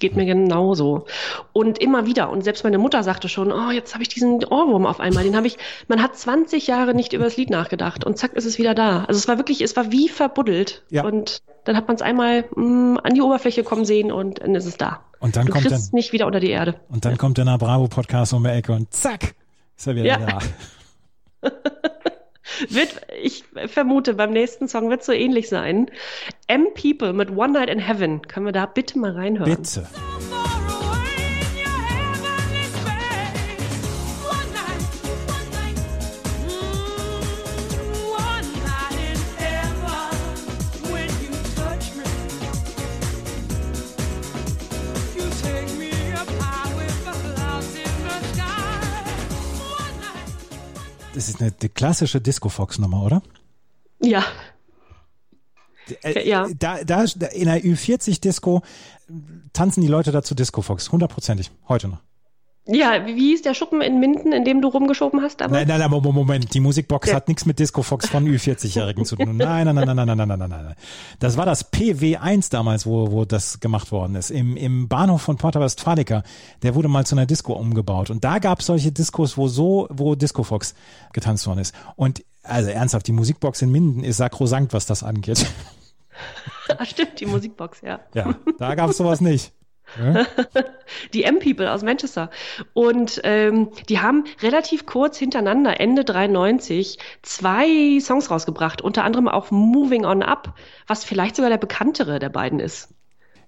Geht mir genauso. Und immer wieder. Und selbst meine Mutter sagte schon, oh, jetzt habe ich diesen Ohrwurm auf einmal. Den habe ich, man hat 20 Jahre nicht über das Lied nachgedacht und zack ist es wieder da. Also es war wirklich, es war wie verbuddelt. Ja. Und dann hat man es einmal mh, mm, an die Oberfläche kommen sehen und dann ist es da. Und dann du kommt dann nicht wieder unter die Erde. Und dann ja. kommt der Bravo Podcast um die Ecke und zack ist er wieder ja. da. wird, ich vermute, beim nächsten Song wird es so ähnlich sein. M People mit One Night in Heaven. Können wir da bitte mal reinhören? Bitte. Das ist eine, klassische Disco-Fox-Nummer, oder? Ja. Äh, ja. Da, da, in der Ü40-Disco tanzen die Leute dazu Disco Fox, hundertprozentig, heute noch. Ja, wie hieß der Schuppen in Minden, in dem du rumgeschoben hast? Aber? Nein, nein, nein, Moment. Die Musikbox ja. hat nichts mit Disco Fox von Ü40-Jährigen zu tun. Nein, nein, nein, nein, nein, nein, nein, nein, nein. Das war das PW1 damals, wo, wo das gemacht worden ist. Im, im Bahnhof von Porta Westfalica. Der wurde mal zu einer Disco umgebaut. Und da gab es solche Discos, wo so, wo Disco Fox getanzt worden ist. Und also ernsthaft, die Musikbox in Minden ist sakrosankt, was das angeht. Ach, stimmt, die Musikbox, ja. Ja, da gab es sowas nicht. die M-People aus Manchester. Und ähm, die haben relativ kurz hintereinander, Ende 93, zwei Songs rausgebracht, unter anderem auch Moving On Up, was vielleicht sogar der bekanntere der beiden ist.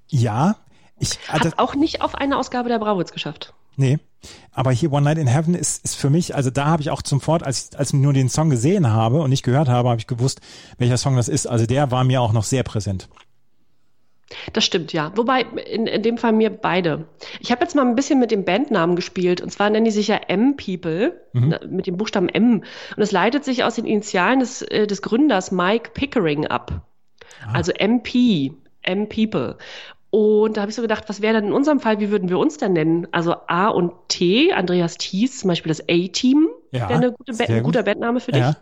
Ja, ich habe also, auch nicht auf eine Ausgabe der Brauwitz geschafft. Nee, aber hier One Night in Heaven ist, ist für mich, also da habe ich auch zum Fort, als ich, als ich nur den Song gesehen habe und nicht gehört habe, habe ich gewusst, welcher Song das ist. Also der war mir auch noch sehr präsent. Das stimmt, ja. Wobei in, in dem Fall mir beide. Ich habe jetzt mal ein bisschen mit dem Bandnamen gespielt. Und zwar nennen die sich ja M-People mhm. mit dem Buchstaben M. Und es leitet sich aus den Initialen des, äh, des Gründers Mike Pickering ab. Ah. Also MP, M-People. Und da habe ich so gedacht, was wäre denn in unserem Fall, wie würden wir uns denn nennen? Also A und T, Andreas Thies, zum Beispiel das A-Team, ja, wäre eine gute ba ein guter Bandname für dich. Ja.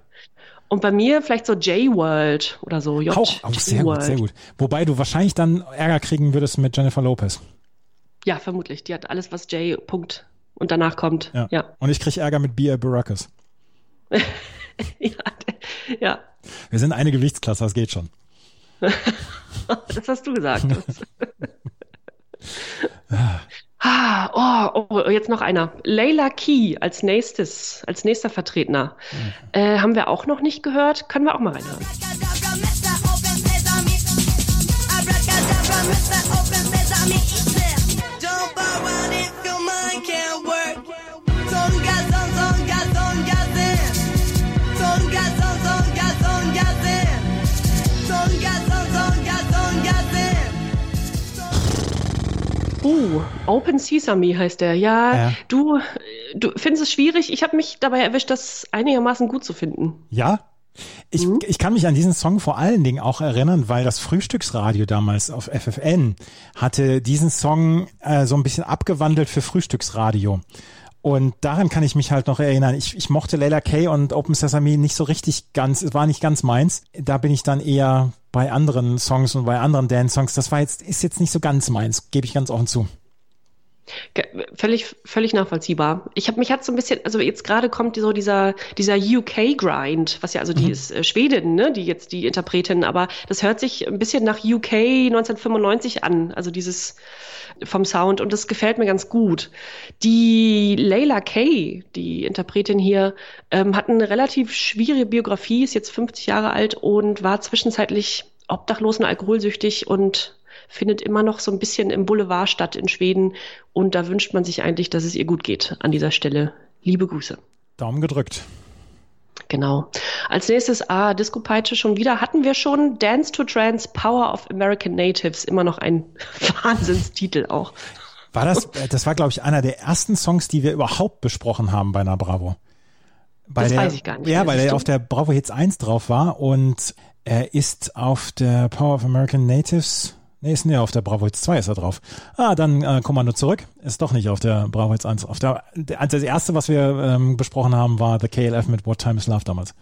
Und bei mir vielleicht so J-World oder so. J auch, auch sehr gut, sehr gut. Wobei du wahrscheinlich dann Ärger kriegen würdest mit Jennifer Lopez. Ja, vermutlich. Die hat alles, was J. Punkt und danach kommt. Ja. ja. Und ich kriege Ärger mit B.A. Baracus. ja, ja. Wir sind eine Gewichtsklasse, das geht schon. das hast du gesagt. Ah, oh, oh, jetzt noch einer. Layla Key als nächstes, als nächster Vertreter. Mhm. Äh, haben wir auch noch nicht gehört. Können wir auch mal reinhören. Uh, Open Sesame heißt der. Ja, ja, Du, du findest es schwierig. Ich habe mich dabei erwischt, das einigermaßen gut zu finden. Ja, ich, mhm. ich kann mich an diesen Song vor allen Dingen auch erinnern, weil das Frühstücksradio damals auf FFN hatte diesen Song äh, so ein bisschen abgewandelt für Frühstücksradio. Und daran kann ich mich halt noch erinnern. Ich, ich mochte Layla Kay und Open Sesame nicht so richtig ganz, es war nicht ganz meins. Da bin ich dann eher bei anderen Songs und bei anderen Dance-Songs. Das war jetzt, ist jetzt nicht so ganz meins, gebe ich ganz offen zu. Völlig, völlig nachvollziehbar. Ich habe mich hat so ein bisschen, also jetzt gerade kommt so dieser, dieser UK-Grind, was ja, also die mhm. ist äh, Schwedin, ne, die jetzt die Interpretin, aber das hört sich ein bisschen nach UK 1995 an, also dieses vom Sound und das gefällt mir ganz gut. Die Layla Kay, die Interpretin hier, ähm, hat eine relativ schwierige Biografie, ist jetzt 50 Jahre alt und war zwischenzeitlich obdachlos und alkoholsüchtig und findet immer noch so ein bisschen im Boulevard statt in Schweden. Und da wünscht man sich eigentlich, dass es ihr gut geht an dieser Stelle. Liebe Grüße. Daumen gedrückt. Genau. Als nächstes, ah, Disco Peitsche schon wieder. Hatten wir schon Dance to Trance, Power of American Natives. Immer noch ein Wahnsinnstitel auch. War das, äh, das war, glaube ich, einer der ersten Songs, die wir überhaupt besprochen haben bei einer Bravo. Bei das der, weiß ich gar nicht. Ja, weil er auf der Bravo Hits 1 drauf war und er ist auf der Power of American Natives Nee, ist nee, auf der Bravo Hits 2 ist er drauf. Ah, dann äh, Kommando zurück. Ist doch nicht auf der Bravo Hits 1. Auf der, der, das erste, was wir ähm, besprochen haben, war The KLF mit What Time is Love damals.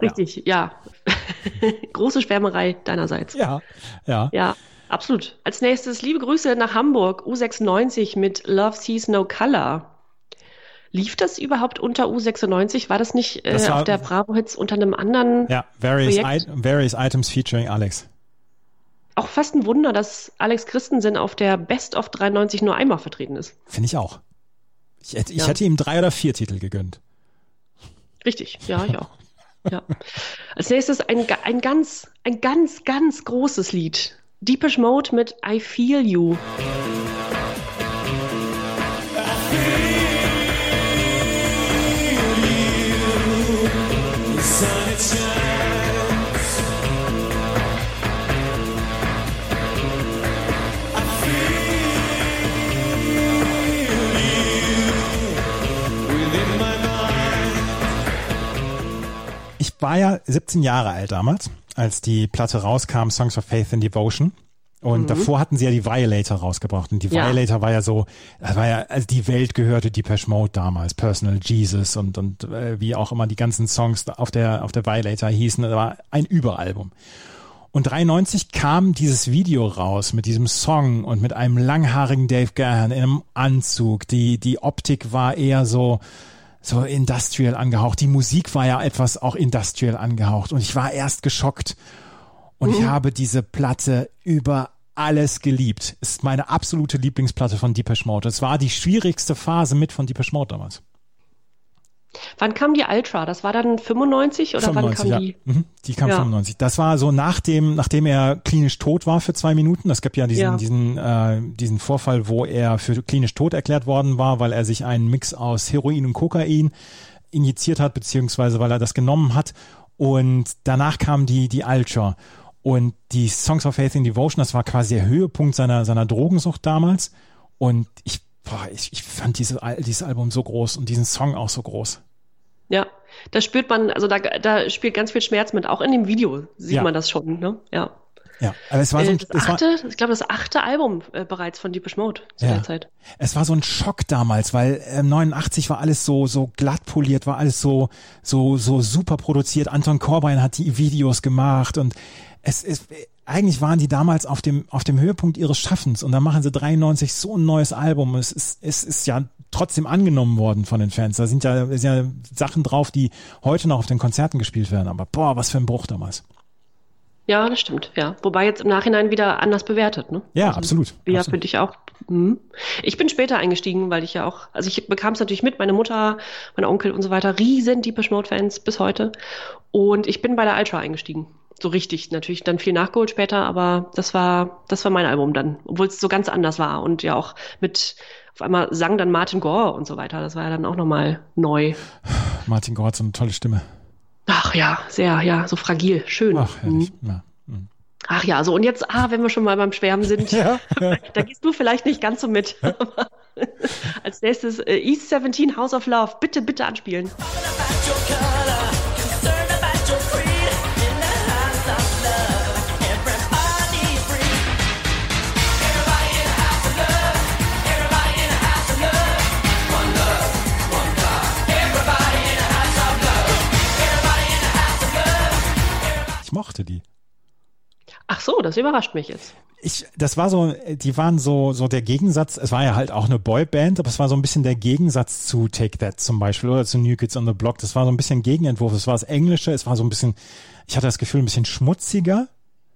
Richtig, ja. ja. Große Schwärmerei deinerseits. Ja, ja. Ja, absolut. Als nächstes liebe Grüße nach Hamburg, U96 mit Love Sees No Color. Lief das überhaupt unter U96? War das nicht äh, das war, auf der Bravo Hits unter einem anderen? Ja, various, I various Items featuring Alex auch fast ein Wunder, dass Alex Christensen auf der Best of 93 nur einmal vertreten ist. Finde ich auch. Ich, hätte, ich ja. hätte ihm drei oder vier Titel gegönnt. Richtig, ja, ich auch. ja. Als nächstes ein, ein ganz, ein ganz, ganz großes Lied. Deepish Mode mit I Feel You. War ja 17 Jahre alt damals, als die Platte rauskam, Songs of Faith and Devotion. Und mhm. davor hatten sie ja die Violator rausgebracht. Und die ja. Violator war ja so, das war ja, also die Welt gehörte Depeche Mode damals, Personal Jesus und, und äh, wie auch immer die ganzen Songs auf der, auf der Violator hießen. Das war ein Überalbum. Und 93 kam dieses Video raus mit diesem Song und mit einem langhaarigen Dave Gahan in einem Anzug. Die, die Optik war eher so, so industrial angehaucht. Die Musik war ja etwas auch industrial angehaucht. Und ich war erst geschockt. Und mhm. ich habe diese Platte über alles geliebt. Ist meine absolute Lieblingsplatte von Deepesh Mode. Es war die schwierigste Phase mit von Deepesh Mode damals. Wann kam die Ultra? Das war dann 95 oder 95, wann kam ja. die? Mhm, die kam ja. 95. Das war so nach dem, nachdem er klinisch tot war für zwei Minuten. Es gab ja diesen, ja. diesen, äh, diesen Vorfall, wo er für klinisch tot erklärt worden war, weil er sich einen Mix aus Heroin und Kokain injiziert hat, beziehungsweise weil er das genommen hat. Und danach kam die, die Ultra. Und die Songs of Faith and Devotion, das war quasi der Höhepunkt seiner, seiner Drogensucht damals. Und ich, boah, ich, ich fand diese, dieses Album so groß und diesen Song auch so groß. Ja, da spürt man, also da, da spielt ganz viel Schmerz mit. Auch in dem Video sieht ja. man das schon, ne? Ja. Ja, aber es war so ein, das achte, war, ich glaube, das achte Album äh, bereits von Deepish Mode zu ja. der Zeit. Es war so ein Schock damals, weil äh, 89 war alles so so glatt poliert, war alles so so so super produziert. Anton Corbijn hat die Videos gemacht und es ist eigentlich waren die damals auf dem auf dem Höhepunkt ihres Schaffens und dann machen sie 93 so ein neues Album. Es ist es ist ja trotzdem angenommen worden von den Fans. Da sind ja, sind ja Sachen drauf, die heute noch auf den Konzerten gespielt werden. Aber boah, was für ein Bruch damals. Ja, das stimmt, ja. Wobei jetzt im Nachhinein wieder anders bewertet, ne? Ja, also, absolut. Ja, finde ich auch. Hm. Ich bin später eingestiegen, weil ich ja auch, also ich bekam es natürlich mit, meine Mutter, mein Onkel und so weiter, riesen Deepish Mode Fans bis heute. Und ich bin bei der Ultra eingestiegen. So richtig, natürlich dann viel nachgeholt später, aber das war, das war mein Album dann, obwohl es so ganz anders war und ja auch mit auf einmal sang dann Martin Gore und so weiter. Das war ja dann auch nochmal neu. Martin Gore hat so eine tolle Stimme. Ach ja, sehr, ja, so fragil, schön. Ach, herrlich. Mhm. Ja. Mhm. Ach ja, so und jetzt, ah, wenn wir schon mal beim Schwärmen sind, ja, ja. da gehst du vielleicht nicht ganz so mit. Als nächstes äh, East 17 House of Love. Bitte, bitte anspielen. Mochte die. Ach so, das überrascht mich jetzt. Ich, das war so, die waren so, so der Gegensatz. Es war ja halt auch eine Boyband, aber es war so ein bisschen der Gegensatz zu Take That zum Beispiel oder zu New Kids on the Block. Das war so ein bisschen Gegenentwurf. Es war das Englische. Es war so ein bisschen, ich hatte das Gefühl, ein bisschen schmutziger.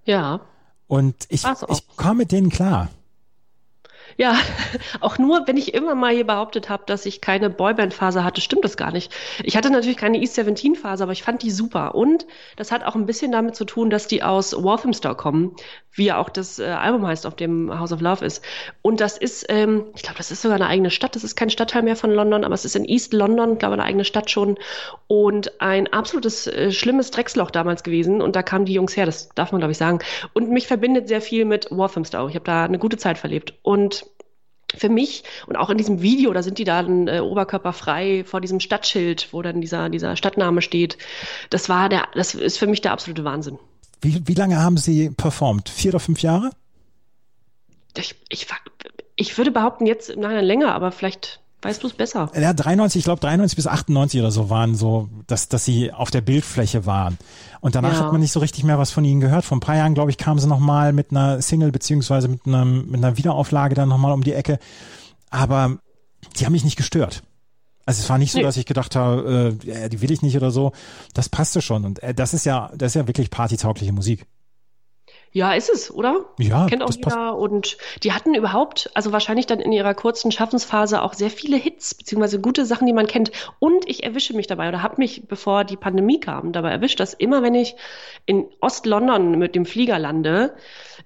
Ja. Und ich, ich kam mit denen klar. Ja, auch nur, wenn ich immer mal hier behauptet habe, dass ich keine Boyband-Phase hatte, stimmt das gar nicht. Ich hatte natürlich keine East 17-Phase, aber ich fand die super. Und das hat auch ein bisschen damit zu tun, dass die aus Walthamstow kommen, wie ja auch das äh, Album heißt, auf dem House of Love ist. Und das ist, ähm, ich glaube, das ist sogar eine eigene Stadt. Das ist kein Stadtteil mehr von London, aber es ist in East London, glaube eine eigene Stadt schon. Und ein absolutes äh, schlimmes Drecksloch damals gewesen. Und da kamen die Jungs her, das darf man, glaube ich, sagen. Und mich verbindet sehr viel mit Walthamstow. Ich habe da eine gute Zeit verlebt. Und für mich und auch in diesem Video, da sind die dann äh, oberkörperfrei vor diesem Stadtschild, wo dann dieser, dieser Stadtname steht. Das war der, das ist für mich der absolute Wahnsinn. Wie, wie lange haben Sie performt? Vier oder fünf Jahre? Ich, ich, ich würde behaupten, jetzt im Nachhinein länger, aber vielleicht weißt du es besser. Ja, 93, ich glaube 93 bis 98 oder so waren so, dass, dass sie auf der Bildfläche waren. Und danach ja. hat man nicht so richtig mehr was von ihnen gehört. Vor ein paar Jahren, glaube ich, kamen sie nochmal mit einer Single beziehungsweise mit, einem, mit einer Wiederauflage dann nochmal um die Ecke. Aber die haben mich nicht gestört. Also es war nicht so, nee. dass ich gedacht habe, äh, die will ich nicht oder so. Das passte schon. Und äh, das ist ja, das ist ja wirklich partytaugliche Musik. Ja, ist es, oder? Ja. Kennt auch jeder. Passt. Und die hatten überhaupt, also wahrscheinlich dann in ihrer kurzen Schaffensphase auch sehr viele Hits, beziehungsweise gute Sachen, die man kennt. Und ich erwische mich dabei oder habe mich, bevor die Pandemie kam, dabei erwischt, dass immer, wenn ich in Ost-London mit dem Flieger lande,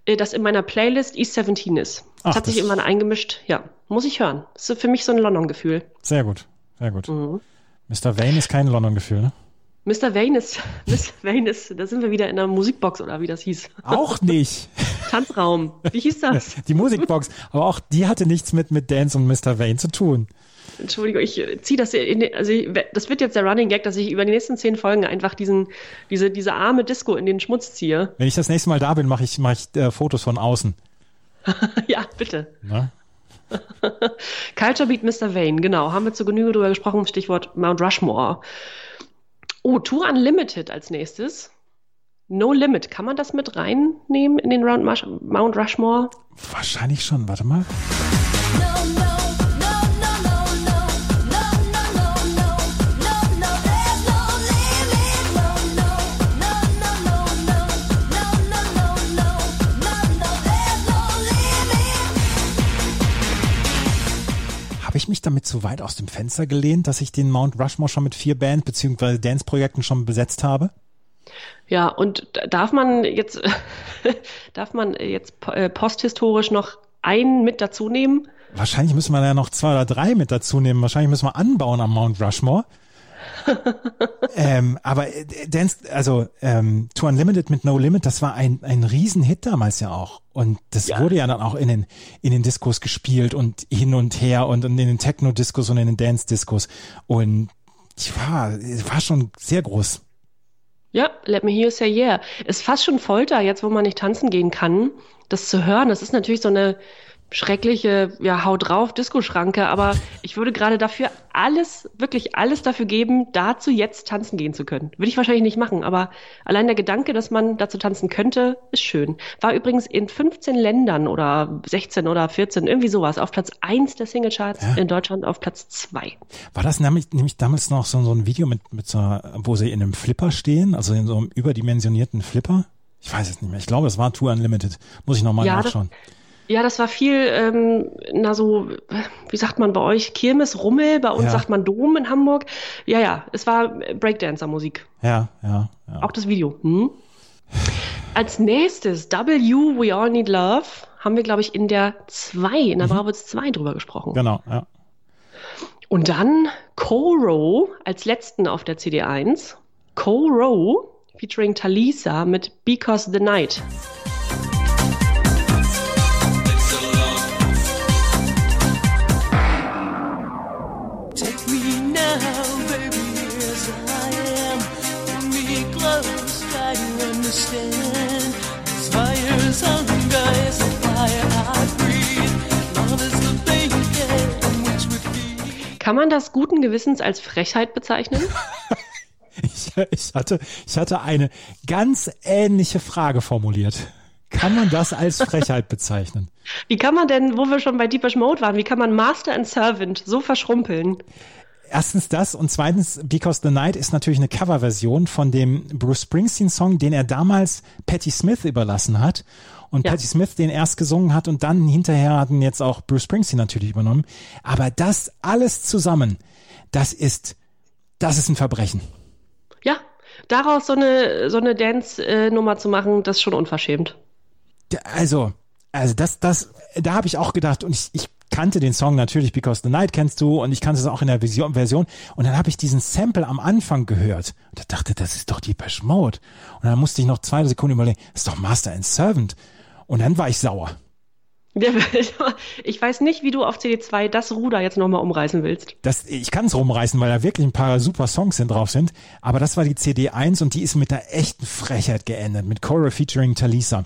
äh, das in meiner Playlist East 17 ist. Das Ach, hat sich irgendwann eingemischt. Ja, muss ich hören. Das ist für mich so ein London-Gefühl. Sehr gut. Sehr gut. Mhm. Mr. Wayne ist kein London-Gefühl, ne? Mr. Wayne ist, Mr. Wayne ist, da sind wir wieder in der Musikbox oder wie das hieß. Auch nicht. Tanzraum. Wie hieß das? Die Musikbox. Aber auch die hatte nichts mit, mit Dance und Mr. Wayne zu tun. Entschuldigung, ich ziehe das in, also ich, das wird jetzt der Running Gag, dass ich über die nächsten zehn Folgen einfach diesen, diese, diese arme Disco in den Schmutz ziehe. Wenn ich das nächste Mal da bin, mache ich, mach ich äh, Fotos von außen. ja, bitte. Ne? Culture Beat Mr. Vane, genau. Haben wir zu Genüge drüber gesprochen. Stichwort Mount Rushmore. Oh, Tour Unlimited als nächstes. No Limit. Kann man das mit reinnehmen in den Round Mount Rushmore? Wahrscheinlich schon. Warte mal. Habe ich mich damit zu weit aus dem Fenster gelehnt, dass ich den Mount Rushmore schon mit vier Band- bzw. Dance-Projekten schon besetzt habe? Ja, und darf man jetzt, darf man jetzt äh, posthistorisch noch einen mit dazu nehmen? Wahrscheinlich müssen wir ja noch zwei oder drei mit dazu nehmen. Wahrscheinlich müssen wir anbauen am Mount Rushmore. ähm, aber äh, Dance, also ähm, To Unlimited mit No Limit, das war ein, ein Riesenhit damals ja auch. Und das Ja. wurde ja dann auch in den, in den Diskos gespielt und hin und her und in den Techno-Diskos und in den Dance-Diskos. Und ich war, war schon sehr groß. Ja, Let Me Hear You Say Yeah. Ist fast schon Folter, jetzt wo man nicht tanzen gehen kann, das zu hören. Das ist natürlich so eine schreckliche, ja, hau drauf, Diskoschranke, aber ich würde gerade dafür alles, wirklich alles dafür geben, dazu jetzt tanzen gehen zu können. Würde ich wahrscheinlich nicht machen, aber allein der Gedanke, dass man dazu tanzen könnte, ist schön. War übrigens in 15 Ländern oder 16 oder 14, irgendwie sowas, auf Platz 1 der Singlecharts, Ja. in Deutschland auf Platz 2. War das nämlich, nämlich damals noch so, so ein Video mit, mit so, wo sie in einem Flipper stehen, also in so einem überdimensionierten Flipper? Ich weiß es nicht mehr. Ich glaube, es war Tour Unlimited. Muss ich nochmal Ja, das- nachschauen. Ja, das war viel, ähm, na so, wie sagt man bei euch, Kirmes, Rummel, bei uns Ja. sagt man Dom in Hamburg. Ja, ja, es war Breakdancer-Musik, Ja, ja, ja. auch das Video. Hm? Als nächstes, W, We All Need Love, haben wir, glaube ich, in der 2, in der Bravo 2 drüber gesprochen. Genau, ja. Und dann Koro als letzten auf der CD 1. Koro featuring Talisa mit Because the Night. Kann man das guten Gewissens als Frechheit bezeichnen? Ich, ich, hatte, ich hatte eine ganz ähnliche Frage formuliert. Kann man das als Frechheit bezeichnen? Wie kann man denn, wo wir schon bei Deepish Mode waren, wie kann man Master and Servant so verschrumpeln? Erstens das und zweitens, Because the Night ist natürlich eine Coverversion von dem Bruce Springsteen-Song, den er damals Patti Smith überlassen hat. Und Ja. Patti Smith den erst gesungen hat und dann hinterher hatten jetzt auch Bruce Springsteen natürlich übernommen. Aber das alles zusammen, das ist, das ist ein Verbrechen. Ja, daraus so eine, so eine Dance-Nummer zu machen, das ist schon unverschämt. Also, also das, das, da habe ich auch gedacht und ich, ich kannte den Song natürlich, Because the Night kennst du und ich kannte es auch in der Vision, Version und dann habe ich diesen Sample am Anfang gehört und da dachte, das ist doch die Mode und dann musste ich noch zwei Sekunden überlegen, das ist doch Master and Servant und dann war ich sauer. Ich weiß nicht, wie du auf CD2 das Ruder jetzt nochmal umreißen willst. Das, ich kann es rumreißen, weil da wirklich ein paar super Songs sind drauf sind, aber das war die CD 1 und die ist mit der echten Frechheit geendet, mit Cora featuring Talisa.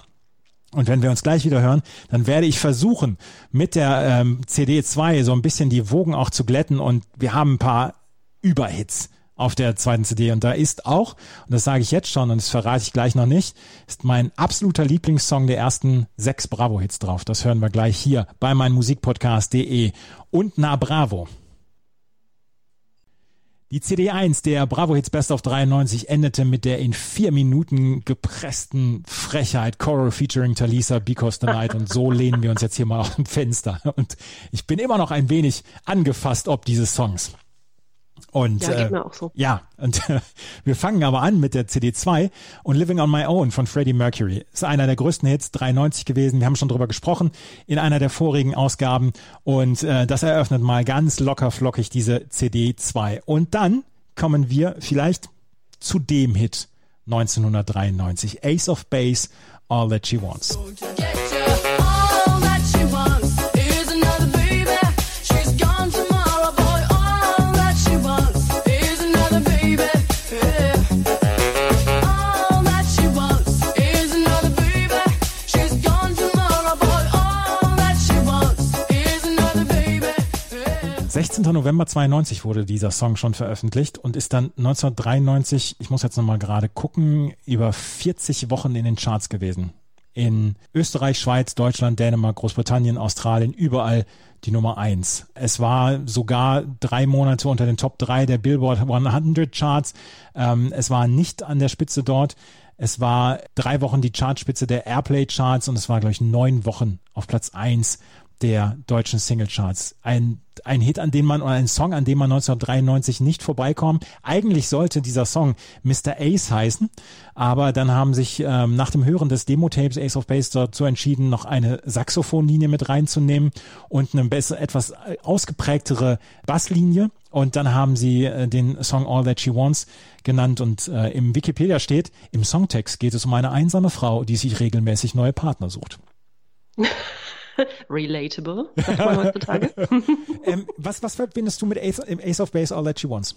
Und wenn wir uns gleich wieder hören, dann werde ich versuchen, mit der ähm, CD 2 so ein bisschen die Wogen auch zu glätten und wir haben ein paar Überhits auf der zweiten CD und da ist auch, und das sage ich jetzt schon und das verrate ich gleich noch nicht, ist mein absoluter Lieblingssong der ersten sechs Bravo-Hits drauf. Das hören wir gleich hier bei meinmusikpodcast.de und na Bravo. Die CD1 der Bravo Hits Best of 93 endete mit der in vier Minuten gepressten Frechheit Coral featuring Talisa Because the Night und so lehnen wir uns jetzt hier mal aus dem Fenster und ich bin immer noch ein wenig angefasst ob dieses Songs. Und Ja, geht äh, mir auch so. ja, und äh, wir fangen aber an mit der CD2 und Living on My Own von Freddie Mercury. Ist einer der größten Hits, 93 gewesen. Wir haben schon drüber gesprochen in einer der vorigen Ausgaben und äh, das eröffnet mal ganz locker flockig diese CD2. Und dann kommen wir vielleicht zu dem Hit 1993, Ace of Base, All That She Wants. Get 16. November 92 wurde dieser Song schon veröffentlicht und ist dann 1993, ich muss jetzt nochmal gerade gucken, über 40 Wochen in den Charts gewesen. In Österreich, Schweiz, Deutschland, Dänemark, Großbritannien, Australien, überall die Nummer eins. Es war sogar drei Monate unter den Top 3 der Billboard 100 Charts. Ähm, es war nicht an der Spitze dort. Es war drei Wochen die Chartspitze der Airplay Charts und es war, glaube ich, neun Wochen auf Platz eins der deutschen Singlecharts. Ein, ein Hit, an dem man, oder ein Song, an dem man 1993 nicht vorbeikommt. Eigentlich sollte dieser Song Mr. Ace heißen, aber dann haben sich ähm, nach dem Hören des Demo-Tapes Ace of Base dazu entschieden, noch eine Saxophonlinie mit reinzunehmen und eine besser, etwas ausgeprägtere Basslinie. Und dann haben sie äh, den Song All That She Wants genannt und äh, im Wikipedia steht, im Songtext geht es um eine einsame Frau, die sich regelmäßig neue Partner sucht. Relatable, sagt man heutzutage. ähm, was, was verbindest du mit Ace, Ace of Base All That She Wants?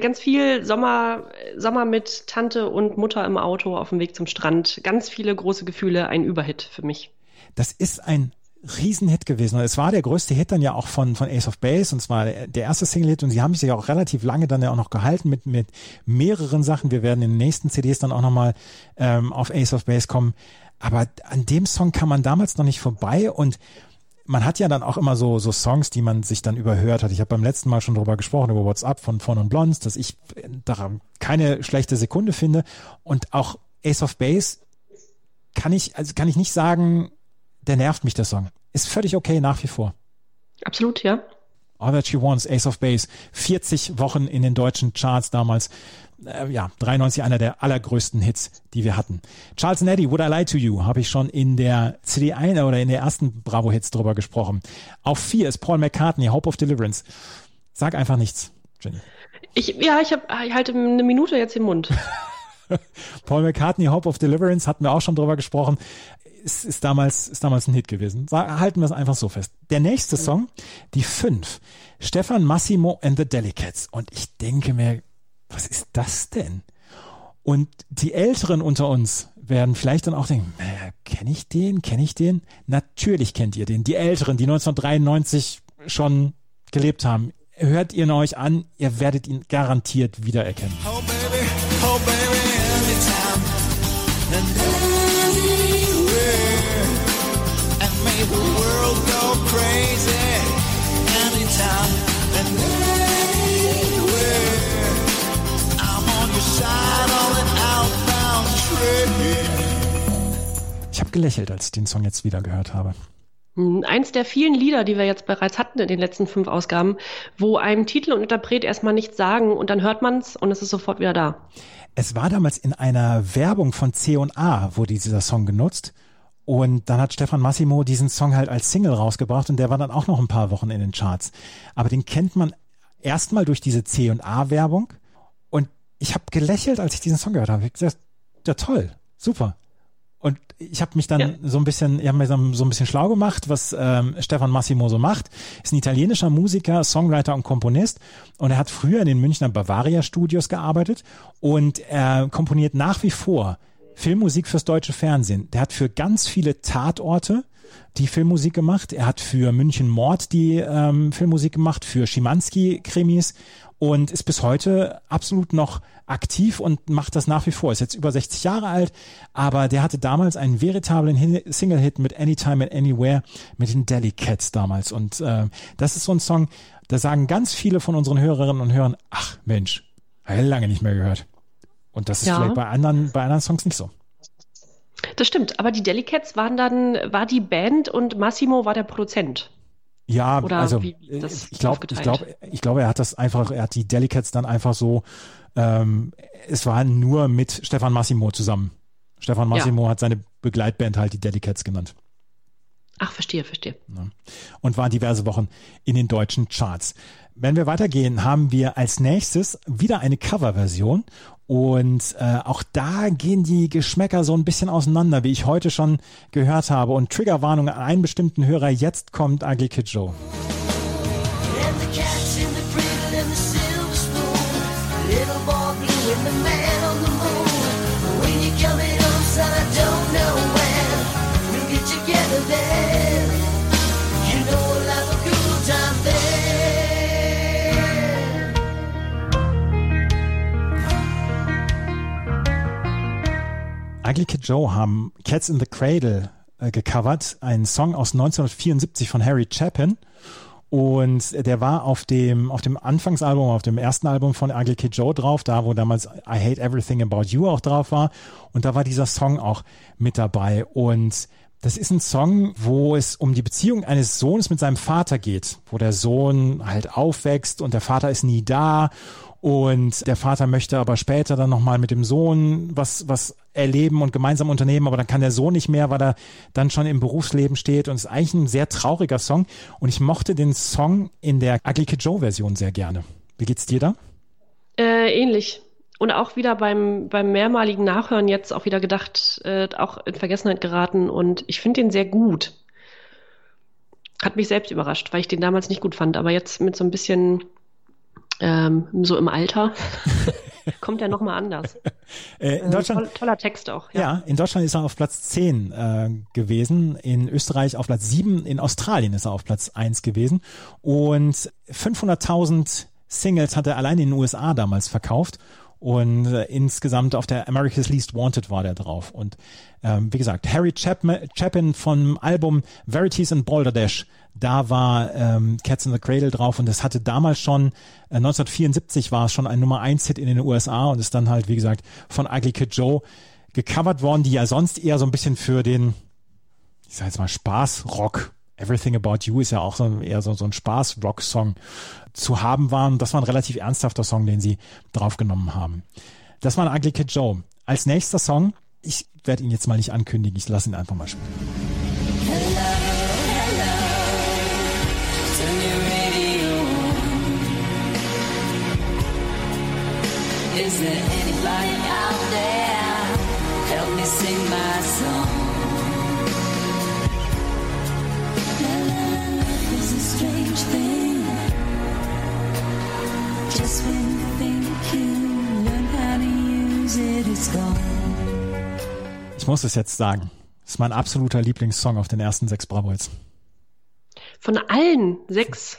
Ganz viel Sommer, Sommer mit Tante und Mutter im Auto auf dem Weg zum Strand. Ganz viele große Gefühle, ein Überhit für mich. Das ist ein Riesenhit gewesen. Und es war der größte Hit dann ja auch von, von Ace of Base und zwar der erste Single-Hit und sie haben sich ja auch relativ lange dann ja auch noch gehalten mit, mit mehreren Sachen. Wir werden in den nächsten CDs dann auch nochmal ähm, auf Ace of Base kommen. Aber an dem Song kam man damals noch nicht vorbei und man hat ja dann auch immer so, so Songs, die man sich dann überhört hat. Ich habe beim letzten Mal schon darüber gesprochen, über WhatsApp von von und Blondes, dass ich daran keine schlechte Sekunde finde. Und auch Ace of Base kann ich, also kann ich nicht sagen, der nervt mich, der Song. Ist völlig okay nach wie vor. Absolut, ja. All That She Wants, Ace of Base, 40 Wochen in den deutschen Charts damals. Äh, ja, 93 einer der allergrößten Hits, die wir hatten. Charles Neddy, Would I Lie to You, habe ich schon in der CD 1 oder in der ersten Bravo Hits drüber gesprochen. Auf vier ist Paul McCartney, Hope of Deliverance. Sag einfach nichts, Jenny. Ich, ja, ich, hab, ich halte eine Minute jetzt im Mund. Paul McCartney, Hope of Deliverance, hatten wir auch schon drüber gesprochen. Ist, ist, damals, ist damals ein Hit gewesen. Halten wir es einfach so fest. Der nächste Song, die fünf. Stefan Massimo and the Delicates. Und ich denke mir, was ist das denn? Und die Älteren unter uns werden vielleicht dann auch denken, äh, kenne ich den? Kenne ich den? Natürlich kennt ihr den. Die Älteren, die 1993 schon gelebt haben. Hört ihn euch an, ihr werdet ihn garantiert wiedererkennen. Oh baby, oh baby, Ich habe gelächelt, als ich den Song jetzt wieder gehört habe. Hm, Eins der vielen Lieder, die wir jetzt bereits hatten in den letzten fünf Ausgaben, wo einem Titel und Interpret erstmal nichts sagen und dann hört man's und es ist sofort wieder da. Es war damals in einer Werbung von C&A, wurde dieser Song genutzt. Und dann hat Stefan Massimo diesen Song halt als Single rausgebracht und der war dann auch noch ein paar Wochen in den Charts. Aber den kennt man erstmal durch diese C&A-Werbung. Und ich habe gelächelt, als ich diesen Song gehört habe. Ich gesagt, ja toll, super. Und ich habe mich dann Ja. so ein bisschen, ich habe mir so so ein bisschen schlau gemacht, was ähm, Stefan Massimo so macht. Ist ein italienischer Musiker, Songwriter und Komponist und er hat früher in den Münchner Bavaria Studios gearbeitet und er komponiert nach wie vor Filmmusik fürs deutsche Fernsehen. Der hat für ganz viele Tatorte die Filmmusik gemacht. Er hat für München Mord die ähm, Filmmusik gemacht, für Schimanski-Krimis und ist bis heute absolut noch aktiv und macht das nach wie vor. Ist jetzt über 60 Jahre alt, aber der hatte damals einen veritablen Single-Hit mit Anytime and Anywhere mit den Delicates damals. Und äh, das ist so ein Song, da sagen ganz viele von unseren Hörerinnen und Hörern, ach Mensch, lange nicht mehr gehört. Und das ist Ja. vielleicht bei anderen, bei anderen Songs nicht so. Das stimmt, aber die Delicates waren dann, war die Band und Massimo war der Produzent. Ja, Oder also wie ist das ich glaube, ich glaube, ich glaube, er hat das einfach, er hat die Delicates dann einfach so, ähm, es war nur mit Stefan Massimo zusammen. Stefan Ja. Massimo hat seine Begleitband halt die Delicates genannt Ach, verstehe, verstehe. und war diverse Wochen in den deutschen Charts. Wenn wir weitergehen, haben wir als nächstes wieder eine Coverversion und äh, auch da gehen die Geschmäcker so ein bisschen auseinander, wie ich heute schon gehört habe. Und Triggerwarnung an einen bestimmten Hörer, jetzt kommt Ugly Kid Joe. Ugly Kid Joe haben Cats in the Cradle äh, gecovert, einen Song aus 1974 von Harry Chapin. Und der war auf dem, auf dem Anfangsalbum, auf dem ersten Album von Ugly Kid Joe drauf, da wo damals I Hate Everything About You auch drauf war. Und da war dieser Song auch mit dabei. Und das ist ein Song, wo es um die Beziehung eines Sohnes mit seinem Vater geht, wo der Sohn halt aufwächst und der Vater ist nie da und der Vater möchte aber später dann nochmal mit dem Sohn was, was erleben und gemeinsam unternehmen, aber dann kann der Sohn nicht mehr, weil er dann schon im Berufsleben steht und es ist eigentlich ein sehr trauriger Song und ich mochte den Song in der Ugly Kid Joe Version sehr gerne. Wie geht's dir da? Äh, ähnlich. Und auch wieder beim, beim mehrmaligen Nachhören jetzt auch wieder gedacht, äh, auch in Vergessenheit geraten und ich finde den sehr gut. Hat mich selbst überrascht, weil ich den damals nicht gut fand, aber jetzt mit so ein bisschen ähm, so im Alter kommt er nochmal anders. Äh, in Äh, Deutschland, toll, toller Text auch. Ja. in Deutschland ist er auf Platz 10 äh, gewesen, in Österreich auf Platz 7, in Australien ist er auf Platz 1 gewesen und 500.000 Singles hat er allein in den USA damals verkauft und äh, insgesamt auf der America's Least Wanted war der drauf. Und ähm, wie gesagt, Harry Chapman, Chapin vom Album Verities and Balderdash, da war ähm, Cats in the Cradle drauf. Und das hatte damals schon, äh, 1974 war es schon ein Nummer 1 Hit in den USA und ist dann halt, wie gesagt, von Ugly Kid Joe gecovert worden, die ja sonst eher so ein bisschen für den, ich sag jetzt mal Spaß-Rock, Everything About You ist ja auch so eher so, so ein Spaß-Rock-Song zu haben waren. Das war ein relativ ernsthafter Song, den sie draufgenommen haben. Das war ein Ugly Joe. Als nächster Song, ich werde ihn jetzt mal nicht ankündigen, ich lasse ihn einfach mal spielen. On. Is there anybody out there? Help me sing my song. Love is a strange thing. Just when you think you learn how to use it, it's gone. Ich muss es jetzt sagen. Das ist mein absoluter Lieblingssong auf den ersten sechs Bravo Hits. Von allen sechs.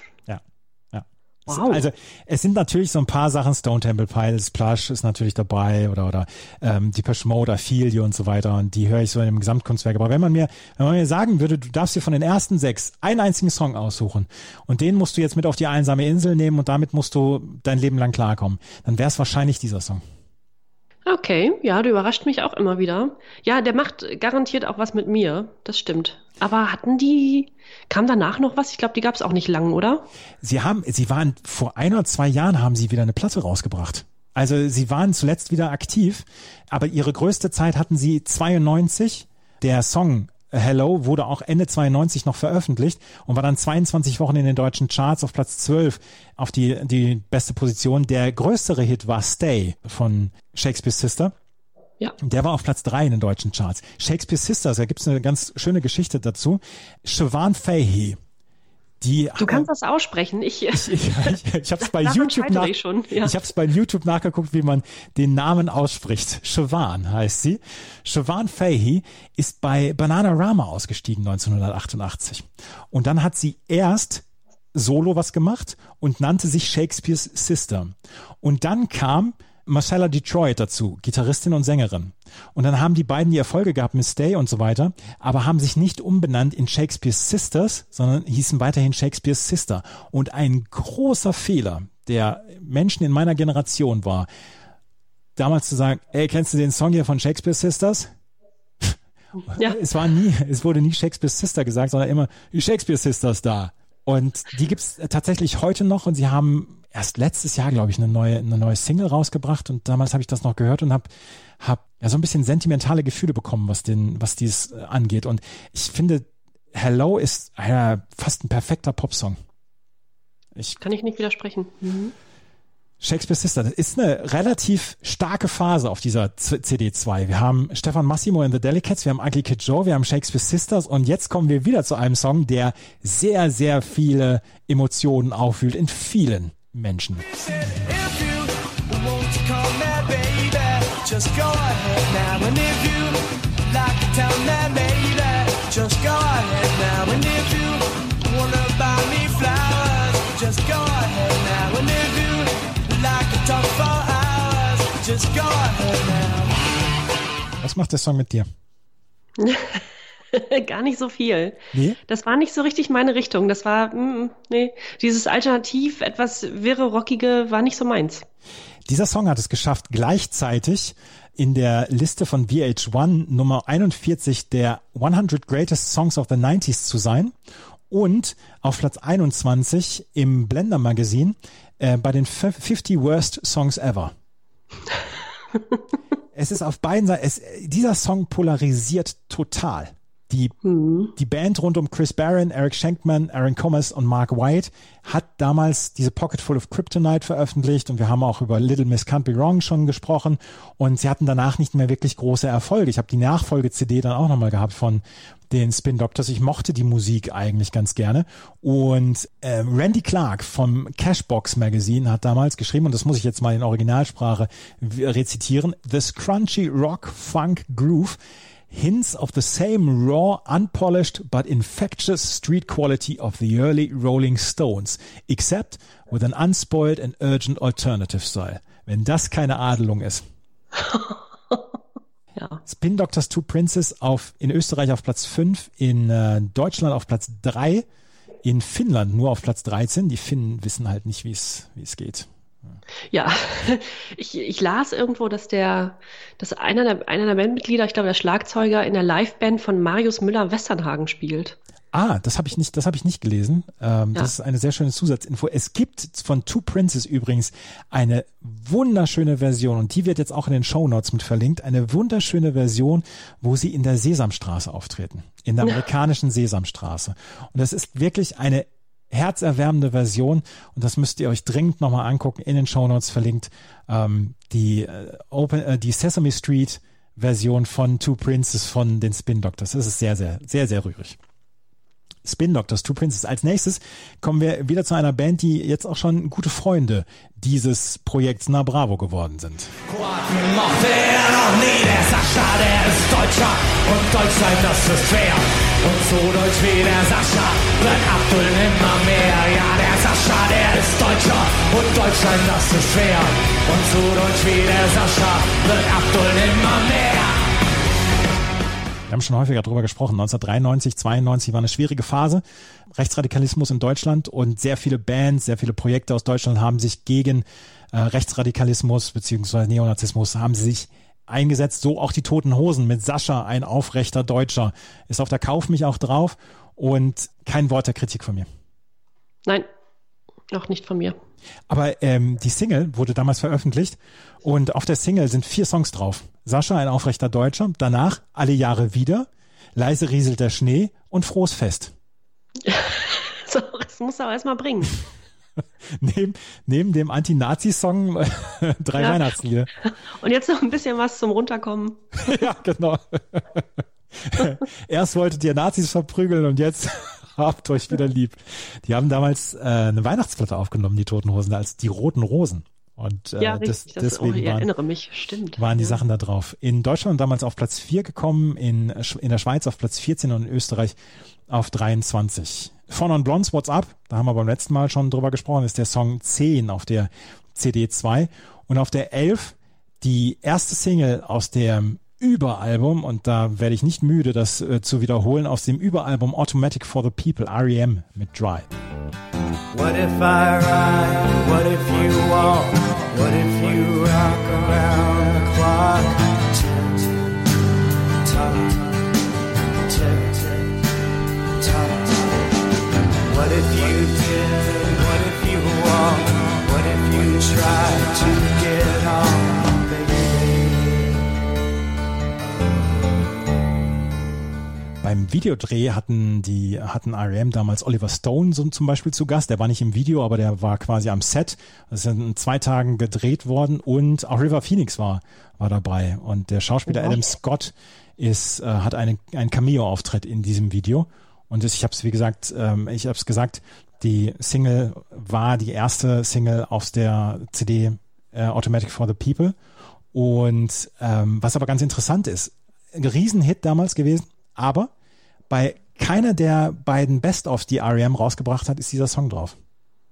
Wow. Also es sind natürlich so ein paar Sachen, Stone Temple Pilots, Plush ist natürlich dabei oder oder ähm, Depeche Mode, Affilio und so weiter und die höre ich so in dem Gesamtkunstwerk. Aber wenn man mir, wenn man mir sagen würde, du darfst dir von den ersten sechs einen einzigen Song aussuchen und den musst du jetzt mit auf die einsame Insel nehmen und damit musst du dein Leben lang klarkommen, dann wäre es wahrscheinlich dieser Song. Okay, ja, du überrascht mich auch immer wieder. Ja, der macht garantiert auch was mit mir, das stimmt. Aber hatten die, kam danach noch was? Ich glaube, die gab es auch nicht lang, oder? Sie haben, sie waren vor ein oder zwei Jahren haben sie wieder eine Platte rausgebracht. Also sie waren zuletzt wieder aktiv, aber ihre größte Zeit hatten sie 92. Der Song Hello wurde auch Ende 92 noch veröffentlicht und war dann 22 Wochen in den deutschen Charts auf Platz 12 auf die, die beste Position. Der größere Hit war Stay von Shakespeare's Sister. Ja. Der war auf Platz drei in den deutschen Charts. Shakespeare Sisters, da gibt's eine ganz schöne Geschichte dazu. Siobhan Fahey, die Du kannst das aussprechen. Ich, ich, ich, ich habe es bei YouTube nach, ich schon, ja. ich habe es bei YouTube nachgeguckt, wie man den Namen ausspricht. Siobhan heißt sie. Siobhan Fahey ist bei Bananarama ausgestiegen 1988 und dann hat sie erst solo was gemacht und nannte sich Shakespeare's Sister. Und dann kam Marcella Detroit dazu, Gitarristin und Sängerin. Und dann haben die beiden die Erfolge gehabt mit Stay und so weiter, aber haben sich nicht umbenannt in Shakespeare's Sisters, sondern hießen weiterhin Shakespeare's Sister. Und ein großer Fehler der Menschen in meiner Generation war, damals zu sagen, ey, kennst du den Song hier von Shakespeare's Sisters? Ja. Es war nie, es wurde nie Shakespeare's Sister gesagt, sondern immer die Shakespeare Sisters da. Und die gibt's tatsächlich heute noch und sie haben erst letztes Jahr, glaube ich, eine neue, eine neue Single rausgebracht und damals habe ich das noch gehört und habe hab ja so ein bisschen sentimentale Gefühle bekommen, was den, was dies äh, angeht. Und ich finde, Hello ist äh, fast ein perfekter Popsong. Ich kann ich nicht widersprechen. Mhm. Shakespeare Sister, das ist eine relativ starke Phase auf dieser Z- CD2. Wir haben Stefan Massimo and the Delicates, wir haben Ugly Kid Joe, wir haben Shakespeare Sisters und jetzt kommen wir wieder zu einem Song, der sehr, sehr viele Emotionen aufwühlt in vielen Menschen. Was macht der Song mit dir? Gar nicht so viel. Nee? Das war nicht so richtig meine Richtung. Das war, mm, nee, dieses Alternativ, etwas wirre, rockige, war nicht so meins. Dieser Song hat es geschafft, gleichzeitig in der Liste von VH1 Nummer 41 der 100 Greatest Songs of the 90s zu sein und auf Platz 21 im Blender Magazine äh, bei den 50 Worst Songs Ever. es ist auf beiden Seiten, es, dieser Song polarisiert total. Die, die Band rund um Chris Barron, Eric Schenkman, Aaron Commerce und Mark White hat damals diese Pocket Full of Kryptonite veröffentlicht und wir haben auch über Little Miss Can't Be Wrong schon gesprochen und sie hatten danach nicht mehr wirklich große Erfolge. Ich habe die Nachfolge-CD dann auch nochmal gehabt von den Spin Doctors. Ich mochte die Musik eigentlich ganz gerne und äh, Randy Clark vom Cashbox Magazine hat damals geschrieben und das muss ich jetzt mal in Originalsprache rezitieren: This crunchy rock funk groove hints of the same raw, unpolished but infectious street quality of the early Rolling Stones, except with an unspoiled and urgent alternative style. Wenn das keine Adelung ist. Ja. Spin Doctors Two Princes auf, in Österreich auf Platz 5, in äh, Deutschland auf Platz 3, in Finnland nur auf Platz 13. Die Finnen wissen halt nicht, wie es wie es geht. Ja, ich, ich las irgendwo, dass der, dass einer der, einer der Bandmitglieder, ich glaube der Schlagzeuger, in der Liveband von Marius Müller-Westernhagen spielt. Ah, das habe ich nicht, das habe ich nicht gelesen. Ähm, Ja. Das ist eine sehr schöne Zusatzinfo. Es gibt von Two Princes übrigens eine wunderschöne Version und die wird jetzt auch in den Show Notes mit verlinkt. Eine wunderschöne Version, wo sie in der Sesamstraße auftreten, in der amerikanischen Sesamstraße. Und das ist wirklich eine herzerwärmende Version und das müsst ihr euch dringend nochmal angucken. In den Show Notes verlinkt ähm, die äh, Open, äh, die Sesame Street Version von Two Princes von den Spin Doctors. Das ist sehr, sehr, sehr, sehr rührig. Spin Doctors, Two Princes. Als nächstes kommen wir wieder zu einer Band, die jetzt auch schon gute Freunde dieses Projekts Na Bravo geworden sind. Kroaten mochte er noch nie, der Sascha, der ist Deutscher und Deutschland, das ist schwer. Und so deutsch wie der Sascha wird Abdul nimmer mehr. Ja, der Sascha, der ist Deutscher und Deutschland, das ist schwer. Und so deutsch wie der Sascha wird Abdul nimmer mehr. Wir haben schon häufiger darüber gesprochen. 1993, 92 war eine schwierige Phase. Rechtsradikalismus in Deutschland und sehr viele Bands, sehr viele Projekte aus Deutschland haben sich gegen äh, Rechtsradikalismus beziehungsweise Neonazismus haben sich eingesetzt. So auch die Toten Hosen mit Sascha, ein aufrechter Deutscher. Ist auf der Kauf mich auch drauf und kein Wort der Kritik von mir. Nein, auch nicht von mir. Aber ähm, die Single wurde damals veröffentlicht und auf der Single sind vier Songs drauf. Sascha, ein aufrechter Deutscher, danach Alle Jahre wieder, Leise rieselt der Schnee und Frohes Fest. So, das muss er auch erstmal bringen. Neben, neben dem Anti-Nazi-Song äh, drei Ja. Weihnachtslieder. Und jetzt noch ein bisschen was zum Runterkommen. ja, genau. Erst wolltet ihr Nazis verprügeln und jetzt habt euch wieder lieb. Die haben damals äh, eine Weihnachtsplatte aufgenommen, die Toten Hosen, als die Roten Rosen. Und äh, Ja, das, richtig. Das, oh, deswegen waren, erinnere mich. Stimmt. waren die ja. Sachen da drauf. In Deutschland damals auf Platz 4 gekommen, in, in der Schweiz auf Platz 14 und in Österreich auf 23. Von on Blondes What's Up, da haben wir beim letzten Mal schon drüber gesprochen, ist der Song 10 auf der CD 2 und auf der 11 die erste Single aus dem Überalbum und da werde ich nicht müde, das äh, zu wiederholen, aus dem Überalbum Automatic for the People, REM mit Dry. What if I ride? What if you walk? What if you rock around the clock? If you did? What if you walk? What if you try to get on, baby? Beim Videodreh hatten die hatten REM damals Oliver Stone so zum Beispiel zu Gast. Der war nicht im Video, aber der war quasi am Set. Das ist in zwei Tagen gedreht worden und auch River Phoenix war war dabei. Und der Schauspieler Adam Scott ist äh, hat eine, einen Cameo-Auftritt in diesem Video. Und ich habe es wie gesagt, ähm, ich habe es gesagt, die Single war die erste Single aus der CD äh, Automatic for the People. Und ähm, was aber ganz interessant ist, ein Riesenhit damals gewesen, aber bei keiner der beiden Best-ofs, die R.E.M. rausgebracht hat, ist dieser Song drauf.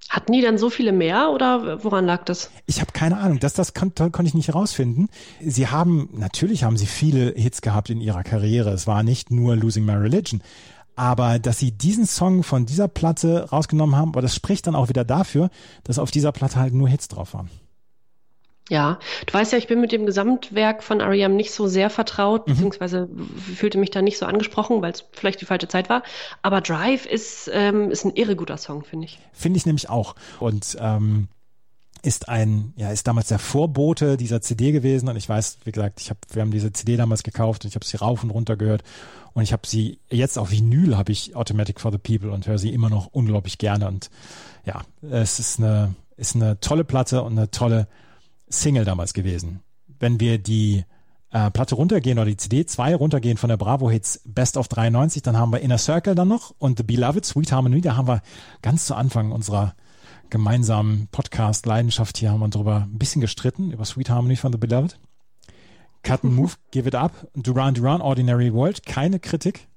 Hatten die dann so viele mehr oder woran lag das? Ich habe keine Ahnung, das, das konnte, konnte ich nicht herausfinden. Sie haben, natürlich haben sie viele Hits gehabt in ihrer Karriere. Es war nicht nur Losing My Religion. Aber dass sie diesen Song von dieser Platte rausgenommen haben, aber das spricht dann auch wieder dafür, dass auf dieser Platte halt nur Hits drauf waren. Ja, du weißt ja, ich bin mit dem Gesamtwerk von R.E.M. nicht so sehr vertraut, Mhm. beziehungsweise fühlte mich da nicht so angesprochen, weil es vielleicht die falsche Zeit war. Aber Drive ist, ähm, ist ein irre guter Song, finde ich. Finde ich nämlich auch. Und ähm, ist ein, ja, ist damals der Vorbote dieser CD gewesen. Und ich weiß, wie gesagt, ich hab, wir haben diese CD damals gekauft und ich habe sie rauf und runter gehört. Und ich habe sie jetzt auf Vinyl habe ich Automatic for the People und höre sie immer noch unglaublich gerne. Und ja, es ist eine, ist eine tolle Platte und eine tolle Single damals gewesen. Wenn wir die äh, Platte runtergehen oder die CD 2 runtergehen von der Bravo Hits Best of 93, dann haben wir Inner Circle dann noch und The Beloved Sweet Harmony, da haben wir ganz zu Anfang unserer gemeinsamen Podcast Leidenschaft hier haben wir drüber ein bisschen gestritten über Sweet Harmony von The Beloved. Cut and Move, Give It Up, Duran Duran, Ordinary World, keine Kritik.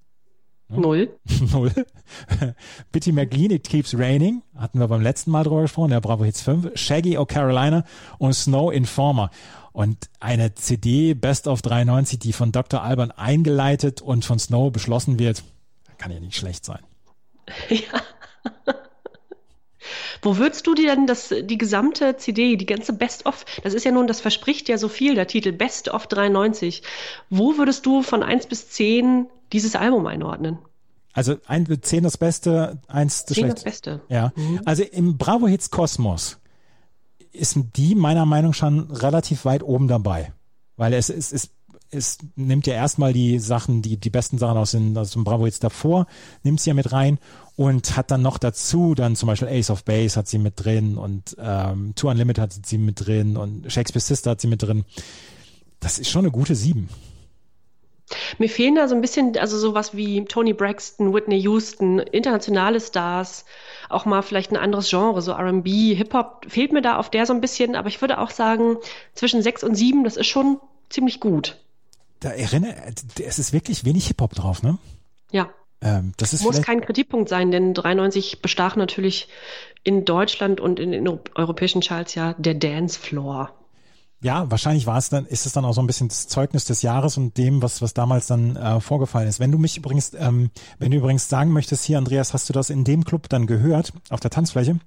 Null. Null. Bitty McLean, It Keeps Raining, hatten wir beim letzten Mal drüber gesprochen, der Bravo Hits 5, Shaggy O Carolina und Snow Informer. Und eine CD Best of 93, die von Dr. Alban eingeleitet und von Snow beschlossen wird, kann ja nicht schlecht sein. Wo würdest du dir denn das, die gesamte CD, die ganze Best of, das ist ja nun, das verspricht ja so viel, der Titel Best of 93. Wo würdest du von 1 bis 10 dieses Album einordnen? Also ein 10 das Beste, eins das 10 Schlechte. das Beste. Ja, also im Bravo Hits Kosmos ist die meiner Meinung nach schon relativ weit oben dabei, weil es es, es, es nimmt ja erstmal die Sachen, die die besten Sachen aus, den, aus dem Bravo Hits davor, nimmt sie ja mit rein und hat dann noch dazu dann zum Beispiel Ace of Base hat sie mit drin und ähm, Two Unlimited hat sie mit drin und Shakespeare Sister hat sie mit drin. Das ist schon eine gute sieben. Mir fehlen da so ein bisschen, also sowas wie Tony Braxton, Whitney Houston, internationale Stars, auch mal vielleicht ein anderes Genre, so R&B, Hip-Hop, fehlt mir da auf der so ein bisschen, aber ich würde auch sagen, zwischen sechs und sieben, das ist schon ziemlich gut. Da erinnere, es ist wirklich wenig Hip-Hop drauf, ne? Ja. Ähm, das ist Muss kein Kritikpunkt sein, denn 93 bestach natürlich in Deutschland und in den europäischen Charts ja der Dancefloor. Ja, wahrscheinlich war es dann, ist es dann auch so ein bisschen das Zeugnis des Jahres und dem, was, was damals dann äh, vorgefallen ist. Wenn du mich übrigens, ähm, wenn du übrigens sagen möchtest, hier, Andreas, hast du das in dem Club dann gehört, auf der Tanzfläche,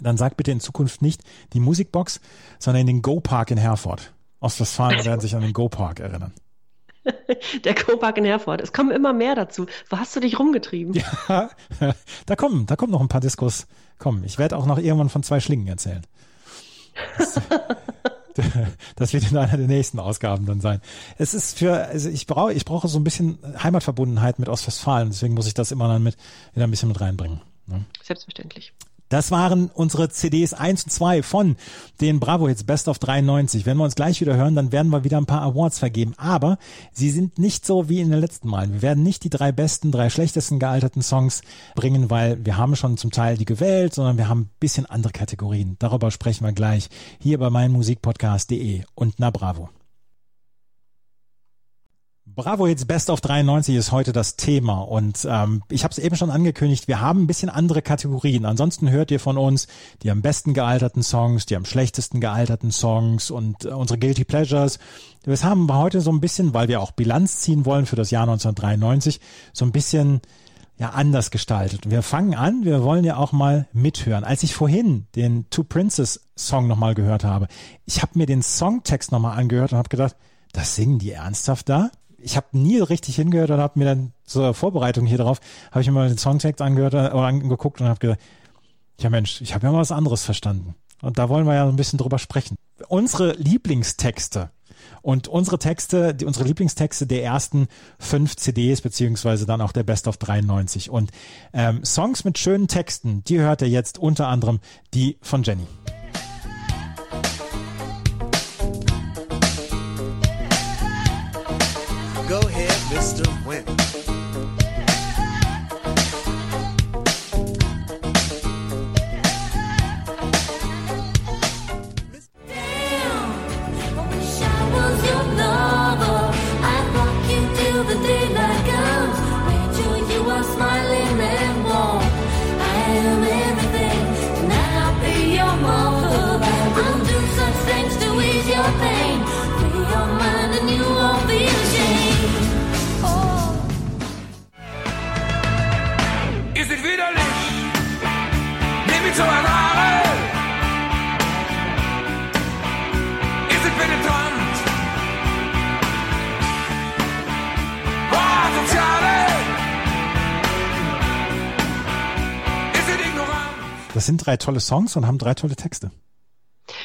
dann sag bitte in Zukunft nicht die Musikbox, sondern in den Go-Park in Herford. Ostwestfalen werden sich an den Go-Park erinnern. Der Co-Park in Herford. Es kommen immer mehr dazu. Wo hast du dich rumgetrieben? Ja, da kommen, da kommen noch ein paar Diskos. Komm, ich werde auch noch irgendwann von zwei Schlingen erzählen. Das, das wird in einer der nächsten Ausgaben dann sein. Es ist für, also ich brauche, ich brauche so ein bisschen Heimatverbundenheit mit Ostwestfalen, deswegen muss ich das immer dann mit, wieder ein bisschen mit reinbringen. Ne? Selbstverständlich. Das waren unsere CDs 1 und 2 von den Bravo Hits Best of 93. Wenn wir uns gleich wieder hören, dann werden wir wieder ein paar Awards vergeben. Aber sie sind nicht so wie in den letzten Malen. Wir werden nicht die drei besten, drei schlechtesten gealterten Songs bringen, weil wir haben schon zum Teil die gewählt, sondern wir haben ein bisschen andere Kategorien. Darüber sprechen wir gleich hier bei meinmusikpodcast.de und na Bravo. Bravo Hits Best of 93 ist heute das Thema und ähm, ich habe es eben schon angekündigt, wir haben ein bisschen andere Kategorien. Ansonsten hört ihr von uns die am besten gealterten Songs, die am schlechtesten gealterten Songs und äh, unsere Guilty Pleasures. Das haben wir heute so ein bisschen, weil wir auch Bilanz ziehen wollen für das Jahr 1993, so ein bisschen ja anders gestaltet. Wir fangen an, wir wollen ja auch mal mithören. Als ich vorhin den Two Princes Song nochmal gehört habe, ich habe mir den Songtext nochmal angehört und habe gedacht, das singen die ernsthaft da? Ich habe nie richtig hingehört und habe mir dann zur Vorbereitung hier drauf, habe ich mir mal den Songtext angehört äh, oder angeguckt und habe gedacht, ja Mensch, ich habe ja mal was anderes verstanden. Und da wollen wir ja ein bisschen drüber sprechen. Unsere Lieblingstexte und unsere Texte, die, unsere Lieblingstexte der ersten fünf CDs, beziehungsweise dann auch der Best of 93. Und ähm, Songs mit schönen Texten, die hört ihr jetzt unter anderem die von Jenny. Mr. Das sind drei tolle Songs und haben drei tolle Texte.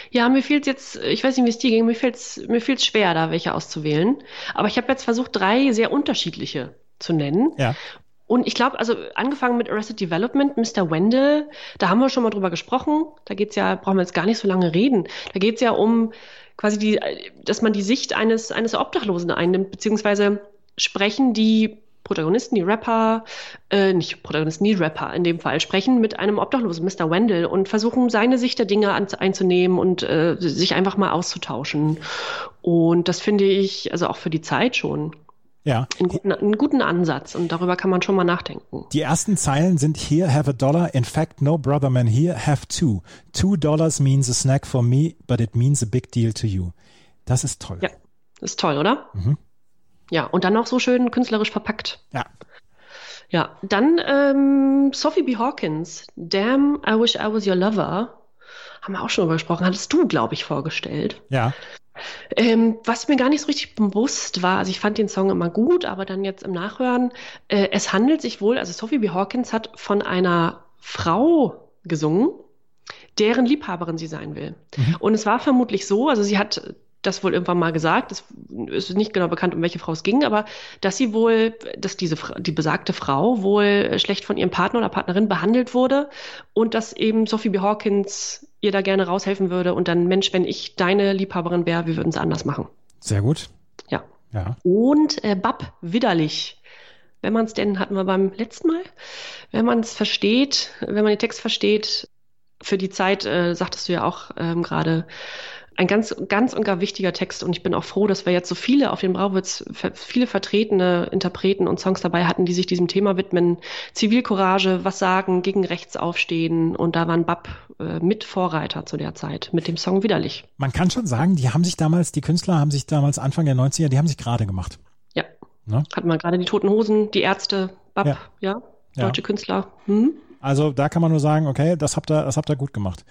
Ja, mir fehlt jetzt, ich weiß nicht, wie es dir ging, mir fällt's, mir fällt's schwer, da welche auszuwählen. Aber ich habe jetzt versucht, drei sehr unterschiedliche zu nennen. Ja. Und ich glaube, also angefangen mit Arrested Development, Mr. Wendell, da haben wir schon mal drüber gesprochen. Da geht's ja, brauchen wir jetzt gar nicht so lange reden. Da geht's ja um quasi die, dass man die Sicht eines, eines Obdachlosen einnimmt, beziehungsweise sprechen die Protagonisten, die Rapper, äh, nicht Protagonisten, die Rapper in dem Fall, sprechen mit einem Obdachlosen, Mr. Wendell, und versuchen seine Sicht der Dinge an, einzunehmen und äh, sich einfach mal auszutauschen. Und das finde ich, also auch für die Zeit schon, Ja. einen guten, einen guten Ansatz. Und darüber kann man schon mal nachdenken. Die ersten Zeilen sind here have a dollar. In fact, no brother man here have two. Two dollars means a snack for me, but it means a big deal to you. Das ist toll. Ja, ist toll, oder? Ja, und dann noch so schön künstlerisch verpackt. Ja. Ja, dann ähm, Sophie B. Hawkins, Damn, I Wish I Was Your Lover. Haben wir auch schon drüber gesprochen. Hattest du, glaube ich, vorgestellt. Ja. Ähm, was mir gar nicht so richtig bewusst war, also ich fand den Song immer gut, aber dann jetzt im Nachhören, äh, es handelt sich wohl, also Sophie B. Hawkins hat von einer Frau gesungen, deren Liebhaberin sie sein will. Und es war vermutlich so, also sie hat das wohl irgendwann mal gesagt, es ist nicht genau bekannt, um welche Frau es ging, aber dass sie wohl, dass diese die besagte Frau wohl schlecht von ihrem Partner oder Partnerin behandelt wurde und dass eben Sophie B. Hawkins ihr da gerne raushelfen würde und dann, Mensch, wenn ich deine Liebhaberin wäre, wir würden es anders machen. Sehr gut. Ja. Ja. Und äh, Bab, widerlich. Wenn man es denn, hatten wir beim letzten Mal, wenn man es versteht, wenn man den Text versteht, für die Zeit, äh, sagtest du ja auch ähm, gerade, ein ganz, ganz und gar wichtiger Text. Und ich bin auch froh, dass wir jetzt so viele auf den Brauwitz, viele vertretene Interpreten und Songs dabei hatten, die sich diesem Thema widmen. Zivilcourage, was sagen, gegen rechts aufstehen. Und da waren Bab äh, mit Vorreiter zu der Zeit mit dem Song Widerlich. Man kann schon sagen, die haben sich damals, die Künstler haben sich damals Anfang der 90er, die haben sich gerade gemacht. Ja. Ne? Hatten wir gerade die Toten Hosen, die Ärzte, Bab, Ja. ja, Ja. deutsche Künstler. Hm? Also da kann man nur sagen, okay, das habt ihr, das habt ihr gut gemacht.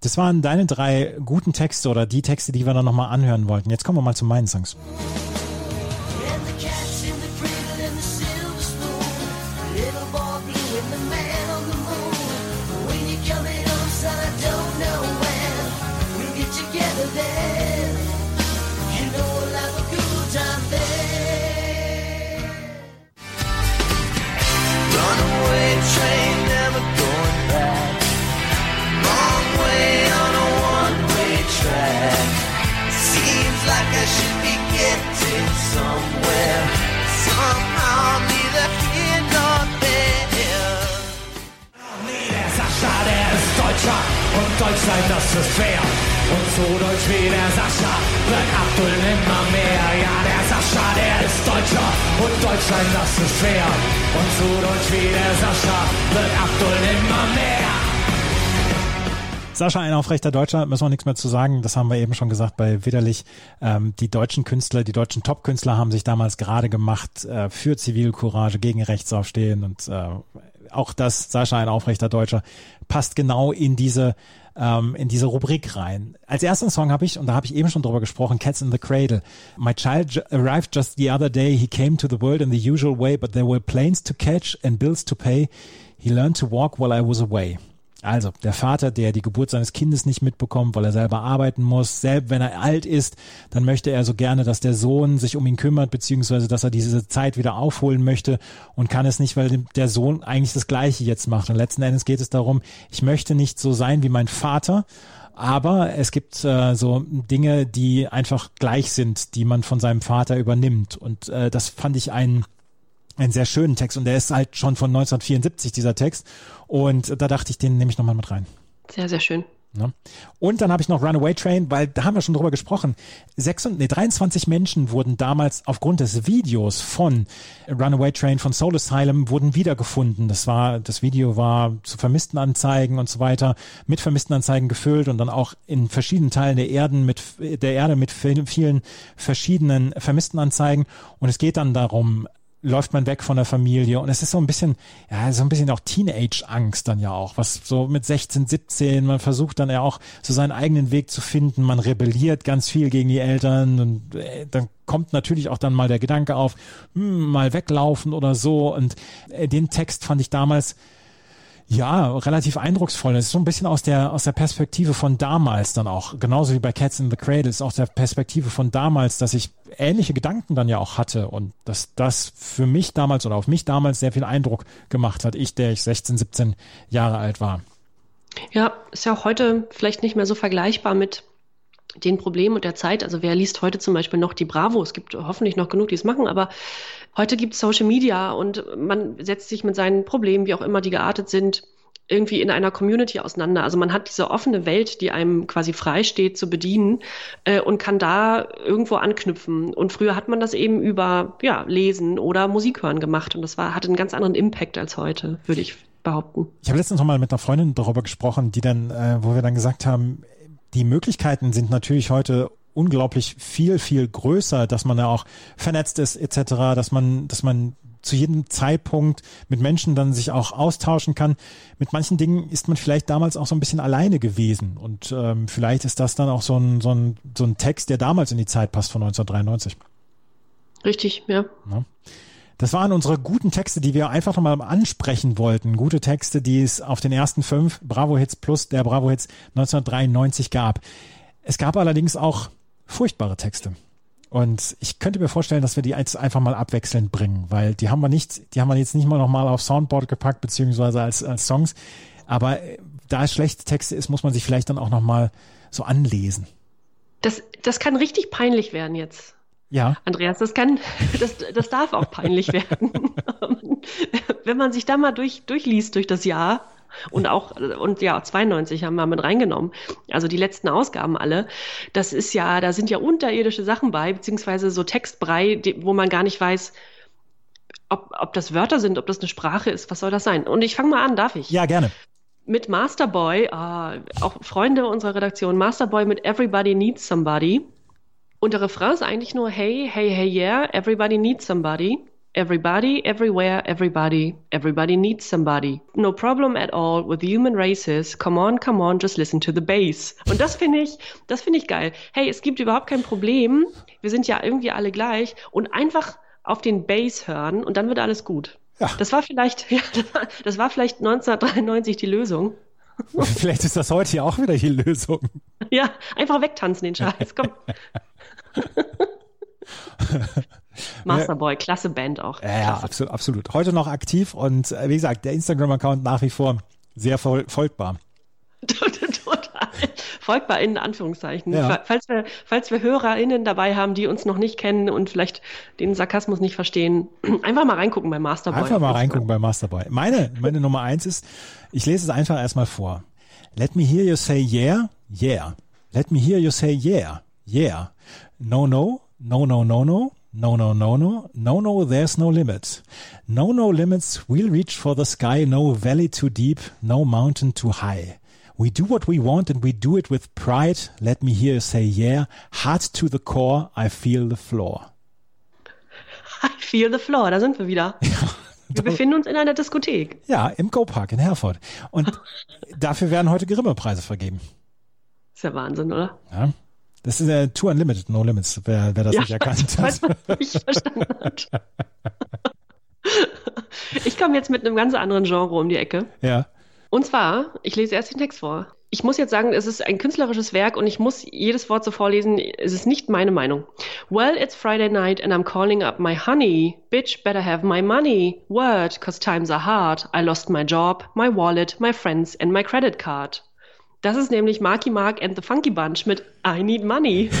Das waren deine drei guten Texte oder die Texte, die wir dann nochmal anhören wollten. Jetzt kommen wir mal zu meinen Songs. Und Deutschland, das ist fair. Und so deutsch wie der Sascha wird Abdul nimmer mehr. Ja, der Sascha, der ist Deutscher und Deutschland, das ist fair. Und so deutsch wie der Sascha wird Abdul nimmer mehr. Sascha, ein aufrechter Deutscher, müssen wir nichts mehr zu sagen. Das haben wir eben schon gesagt bei Widerlich. Ähm, die deutschen Künstler, die deutschen Top-Künstler haben sich damals gerade gemacht äh, für Zivilcourage, gegen Rechtsaufstehen und äh, auch das, Sascha, ein aufrechter Deutscher, passt genau in diese ähm, in diese Rubrik rein. Als ersten Song habe ich, und da habe ich eben schon drüber gesprochen, Cats in the Cradle. My child arrived just the other day. He came to the world in the usual way, but there were planes to catch and bills to pay. He learned to walk while I was away. Also, der Vater, der die Geburt seines Kindes nicht mitbekommt, weil er selber arbeiten muss, selbst wenn er alt ist, dann möchte er so gerne, dass der Sohn sich um ihn kümmert, beziehungsweise dass er diese Zeit wieder aufholen möchte und kann es nicht, weil der Sohn eigentlich das Gleiche jetzt macht. Und letzten Endes geht es darum, ich möchte nicht so sein wie mein Vater, aber es gibt äh, so Dinge, die einfach gleich sind, die man von seinem Vater übernimmt. Und äh, das fand ich einen einen sehr schönen Text und der ist halt schon von 1974, dieser Text. Und da dachte ich, den nehme ich nochmal mit rein. Sehr, sehr schön. Ne? Und dann habe ich noch Runaway Train, weil da haben wir schon drüber gesprochen. 26, nee, 23 Menschen wurden damals aufgrund des Videos von Runaway Train von Soul Asylum wurden wiedergefunden. Das war, das Video war zu Vermisstenanzeigen und so weiter mit Vermisstenanzeigen gefüllt und dann auch in verschiedenen Teilen der Erden mit der Erde mit vielen verschiedenen Vermisstenanzeigen. Und es geht dann darum, läuft man weg von der Familie und es ist so ein bisschen, ja, so ein bisschen auch Teenage-Angst dann ja auch, was so mit 16, 17, man versucht dann ja auch so seinen eigenen Weg zu finden, man rebelliert ganz viel gegen die Eltern und äh, dann kommt natürlich auch dann mal der Gedanke auf, hm, mal weglaufen oder so und äh, den Text fand ich damals Ja, relativ eindrucksvoll. Das ist so ein bisschen aus der, aus der Perspektive von damals dann auch. Genauso wie bei Cats in the Cradle ist auch der Perspektive von damals, dass ich ähnliche Gedanken dann ja auch hatte und dass das für mich damals oder auf mich damals sehr viel Eindruck gemacht hat. Ich, der ich 16, 17 Jahre alt war. Ja, ist ja auch heute vielleicht nicht mehr so vergleichbar mit den Problemen und der Zeit. Also wer liest heute zum Beispiel noch die Bravo? Es gibt hoffentlich noch genug, die es machen, aber heute gibt es Social Media und man setzt sich mit seinen Problemen, wie auch immer die geartet sind, irgendwie in einer Community auseinander. Also man hat diese offene Welt, die einem quasi frei steht zu bedienen äh, und kann da irgendwo anknüpfen. Und früher hat man das eben über ja, Lesen oder Musik hören gemacht und das war, hatte einen ganz anderen Impact als heute, würde ich behaupten. Ich habe letztens noch mal mit einer Freundin darüber gesprochen, die dann, äh, wo wir dann gesagt haben, die Möglichkeiten sind natürlich heute unglaublich viel, viel größer, dass man ja auch vernetzt ist etc., dass man, dass man zu jedem Zeitpunkt mit Menschen dann sich auch austauschen kann. Mit manchen Dingen ist man vielleicht damals auch so ein bisschen alleine gewesen und ähm, vielleicht ist das dann auch so ein, so, ein, so ein Text, der damals in die Zeit passt von 1993. Richtig, ja. Ja. Das waren unsere guten Texte, die wir einfach nochmal ansprechen wollten. Gute Texte, die es auf den ersten fünf Bravo Hits plus der Bravo Hits 1993 gab. Es gab allerdings auch furchtbare Texte. Und ich könnte mir vorstellen, dass wir die jetzt einfach mal abwechselnd bringen, weil die haben wir nicht, die haben wir jetzt nicht mal nochmal auf Soundboard gepackt, beziehungsweise als, als Songs. Aber äh, da es schlechte Texte ist, muss man sich vielleicht dann auch nochmal so anlesen. Das, das kann richtig peinlich werden jetzt. Ja. Andreas, das kann, das, das darf auch peinlich werden. Wenn man sich da mal durch, durchliest durch das Jahr und auch, und ja, 92 haben wir mit reingenommen. Also die letzten Ausgaben alle. Das ist ja, da sind ja unterirdische Sachen bei, beziehungsweise so Textbrei, wo man gar nicht weiß, ob, ob das Wörter sind, ob das eine Sprache ist, was soll das sein? Und ich fange mal an, darf ich? Ja, gerne. Mit Masterboy, äh, auch Freunde unserer Redaktion, Masterboy mit Everybody Needs Somebody. Und der Refrain ist eigentlich nur Hey, hey, hey, yeah, everybody needs somebody. Everybody, everywhere, everybody, everybody needs somebody. No problem at all with human races. Come on, come on, just listen to the bass. Und das finde ich, das finde ich geil. Hey, es gibt überhaupt kein Problem. Wir sind ja irgendwie alle gleich und einfach auf den Bass hören und dann wird alles gut. Ja. Das war vielleicht, ja, das war, das war vielleicht 1993 die Lösung. Vielleicht ist das heute ja auch wieder die Lösung. Ja, einfach wegtanzen den Scheiß. Komm. Masterboy, klasse Band auch. Ja, ja, absolut, absolut. Heute noch aktiv und äh, wie gesagt, der Instagram-Account nach wie vor sehr fol folgbar. Total. Folgbar in Anführungszeichen. Ja. Falls, wir, falls wir HörerInnen dabei haben, die uns noch nicht kennen und vielleicht den Sarkasmus nicht verstehen, einfach mal reingucken bei Masterboy. Einfach mal reingucken bei Masterboy. Meine, meine Nummer eins ist, ich lese es einfach erstmal vor. Let me hear you say yeah, yeah. Let me hear you say yeah, yeah. No, no, no, no, no, no. No, no, no, no, no, no, there's no limit. No, no limits, we'll reach for the sky, no valley too deep, no mountain too high. We do what we want and we do it with pride. Let me hear you say yeah, heart to the core, I feel the floor. I feel the floor, da sind wir wieder. wir befinden uns in einer Diskothek. Ja, im Go Park in Herford. Und dafür werden heute Grimme-Preise vergeben. Ist ja Wahnsinn, oder? Ja. Das ist äh, Tour Unlimited, No Limits, wer, wer das nicht erkannt hat. nicht verstanden hat. Ich komme jetzt mit einem ganz anderen Genre um die Ecke. Ja. Und zwar, ich lese erst den Text vor. Ich muss jetzt sagen, es ist ein künstlerisches Werk und ich muss jedes Wort so vorlesen. Es ist nicht meine Meinung. Well, it's Friday night and I'm calling up my honey. Bitch, better have my money. Word, cause times are hard. I lost my job, my wallet, my friends and my credit card. Das ist nämlich Marky Mark and the Funky Bunch mit I Need Money.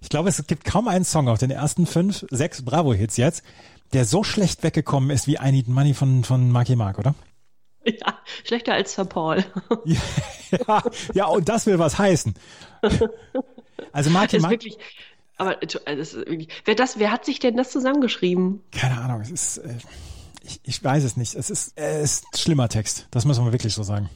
Ich glaube, es gibt kaum einen Song auf den ersten fünf, sechs Bravo-Hits jetzt, der so schlecht weggekommen ist wie I Need Money von, von Marky Mark, oder? Ja, schlechter als Sir Paul. Ja, ja, und das will was heißen. Also Marky ist Mark, wirklich, aber das wirklich, wer das, wer hat sich denn das zusammengeschrieben? keine Ahnung, es ist, äh, ich, ich weiß es nicht. Es ist, äh, es ist ein schlimmer Text. Das muss man wirklich so sagen.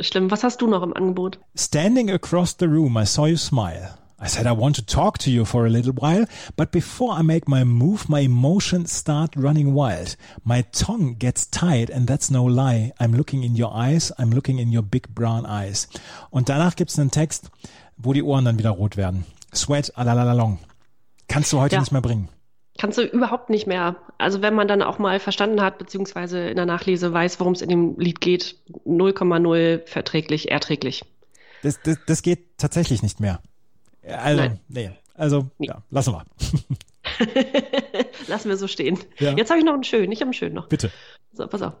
Schlimm. Was hast du noch im Angebot? Standing across the room, I saw you smile. I said I want to talk to you for a little while, but before I make my move, my emotions start running wild. My tongue gets tied and that's no lie. I'm looking in your eyes, I'm looking in your big brown eyes. Und danach gibt's einen Text, wo die Ohren dann wieder rot werden. Sweat, alalalalong. Kannst du heute Ja. nicht mehr bringen. Kannst du überhaupt nicht mehr. Also wenn man dann auch mal verstanden hat, beziehungsweise in der Nachlese weiß, worum es in dem Lied geht, 0,0 verträglich, erträglich. Das, das, das geht tatsächlich nicht mehr. Also, Nein. nee. Also, ja, lassen wir. Lassen wir so stehen. Ja. Jetzt habe ich noch einen schönen. Ich habe einen schönen noch. Bitte. So, pass auf.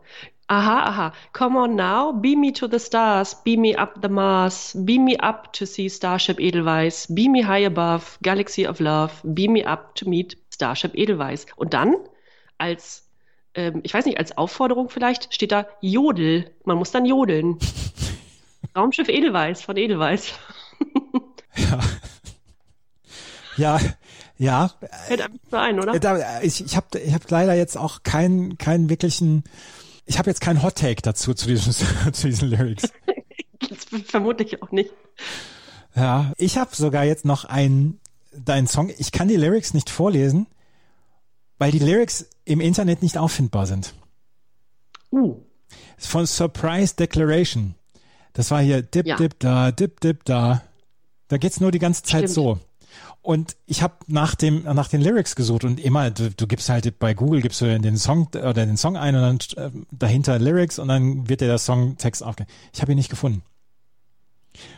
Aha, aha. Come on now, beam me to the stars, beam me up the Mars, beam me up to see Starship Edelweiss, beam me high above, Galaxy of Love, beam me up to meet Starship Edelweiss. Und dann als, ähm, ich weiß nicht, als Aufforderung vielleicht steht da Jodel. Man muss dann jodeln. Raumschiff Edelweiss von Edelweiss. Ja, ja. Fällt einem so ein, oder? Äh, ich ich habe ich hab leider jetzt auch keinen keinen wirklichen, ich habe jetzt keinen Hot Take dazu zu diesen, zu diesen Lyrics. Vermutlich auch nicht. Ja, ich habe sogar jetzt noch einen, deinen Song. Ich kann die Lyrics nicht vorlesen, weil die Lyrics im Internet nicht auffindbar sind. Uh, Von Surprise Declaration. Das war hier dip, Ja. dip, da, dip, dip, da. Da geht's nur die ganze Zeit Stimmt. so. Und ich habe nach dem nach den Lyrics gesucht und immer du, du gibst halt bei Google gibst du den Song oder den Song ein und dann äh, dahinter Lyrics und dann wird dir der Songtext aufge. Ich habe ihn nicht gefunden.